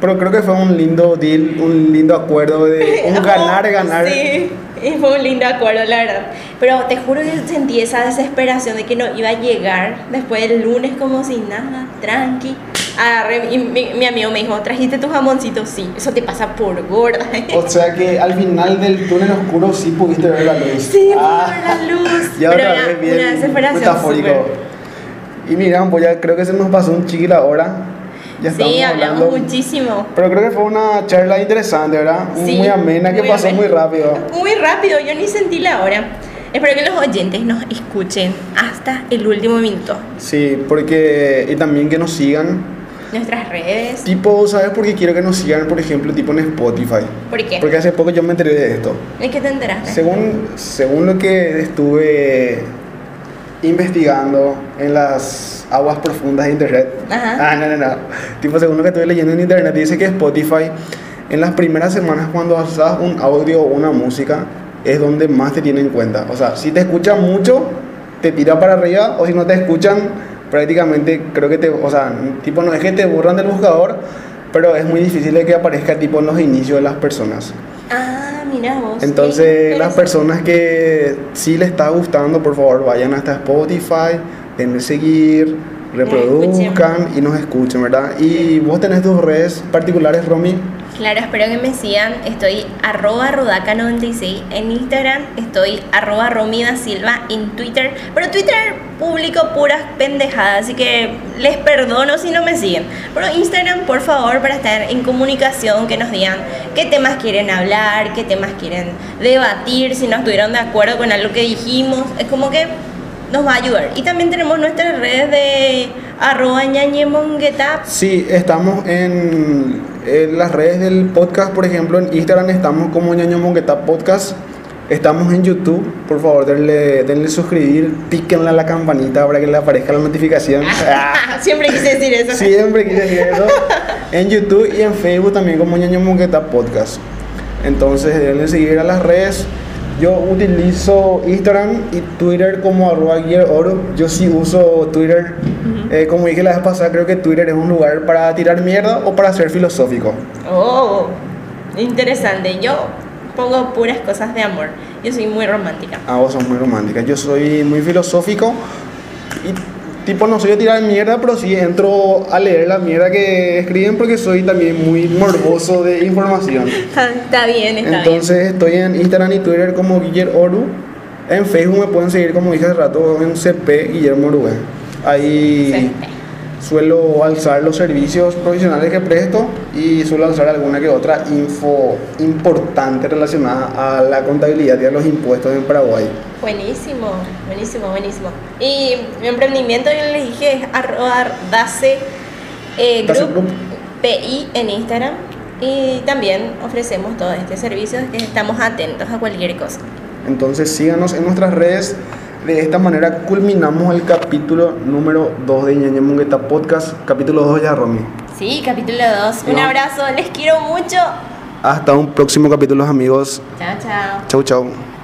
Pero creo que fue un lindo deal, un lindo acuerdo de un ganar, ganar. Sí, fue un lindo acuerdo, la verdad. Pero te juro que sentí esa desesperación de que no iba a llegar después del lunes como si nada, tranqui. Agarré, y mi, mi amigo me dijo, ¿trajiste tus jamoncitos? Sí, eso te pasa por gorda. O sea que al final del túnel oscuro sí pudiste ver la luz. Sí, Ah, por la luz. Ya Pero otra vez bien metafórico. súper. Y mira, pues ya creo que se nos pasó un chiqui la hora. Ya Sí, hablamos hablando. muchísimo. Pero creo que fue una charla interesante, ¿verdad? Sí, muy amena, que muy pasó amena. muy rápido. Muy rápido, yo ni sentí la hora. Espero que los oyentes nos escuchen hasta el último minuto. Sí, porque. Y también que nos sigan. Nuestras redes. Tipo, ¿sabes por qué quiero que nos sigan, por ejemplo, tipo en Spotify? ¿Por qué? Porque hace poco yo me enteré de esto. ¿De qué te enteraste? Según, según lo que estuve investigando en las aguas profundas de internet. Ajá. Ah, no, no, no. Tipo, según lo que estuve leyendo en internet, dice que Spotify en las primeras semanas cuando haces un audio o una música es donde más te tiene en cuenta. O sea, si te escuchan mucho, te tira para arriba, o si no te escuchan, prácticamente creo que te, o sea, tipo no es que te borran del buscador, pero es muy difícil de que aparezca tipo en los inicios de las personas. Ah, mira vos. Entonces, las personas que sí les está gustando, por favor, vayan hasta Spotify, denle seguir, reproduzcan y nos escuchen, ¿verdad? Y vos tenés tus redes particulares, Romy. Claro, espero que me sigan. Estoy arroba rodaca96 en Instagram. Estoy arroba romida silva en Twitter. Pero Twitter publico puras pendejadas, así que les perdono si no me siguen. Pero Instagram, por favor, para estar en comunicación, que nos digan qué temas quieren hablar, qué temas quieren debatir, si no estuvieron de acuerdo con algo que dijimos. Es como que nos va a ayudar. Y también tenemos nuestras redes de arroba ñañemongueta. Sí, estamos en, en las redes del podcast, por ejemplo, en Instagram estamos como Ñaño Mongueta Podcast. Estamos en YouTube, por favor, denle, denle suscribir, píquenle a la campanita para que le aparezca la notificación. Ah. Siempre quise decir eso. Siempre quise decir eso. En YouTube y en Facebook también como Ñaño Mongueta Podcast. Entonces denle seguir a las redes. Yo utilizo Instagram y Twitter como arroba oro. Yo sí uso Twitter. Eh, como dije la vez pasada, creo que Twitter es un lugar para tirar mierda o para ser filosófico. Oh, interesante. Yo pongo puras cosas de amor. Yo soy muy romántica. Ah, vos sos muy romántica. Yo soy muy filosófico y tipo no soy de tirar mierda, pero sí entro a leer la mierda que escriben porque soy también muy morboso de información. Está, está bien, está Entonces estoy en Instagram y Twitter como Guillermo Oru. En Facebook me pueden seguir como dije hace rato en CP Guillermo Orué. Ahí. Suelo alzar los servicios profesionales que presto y suelo alzar alguna que otra info importante relacionada a la contabilidad y a los impuestos en Paraguay. Buenísimo, buenísimo, buenísimo. Y mi emprendimiento, yo les dije, es arroba Dace, eh, Group. PI en Instagram. Y también ofrecemos todo este servicio, que estamos atentos a cualquier cosa. Entonces síganos en nuestras redes. De esta manera culminamos el capítulo número 2 de Ñaña Mungueta Podcast, capítulo 2 ya, Romy. Sí, capítulo 2. Un abrazo, les quiero mucho. Hasta un próximo capítulo, amigos. Chao, chao. Chau, chau.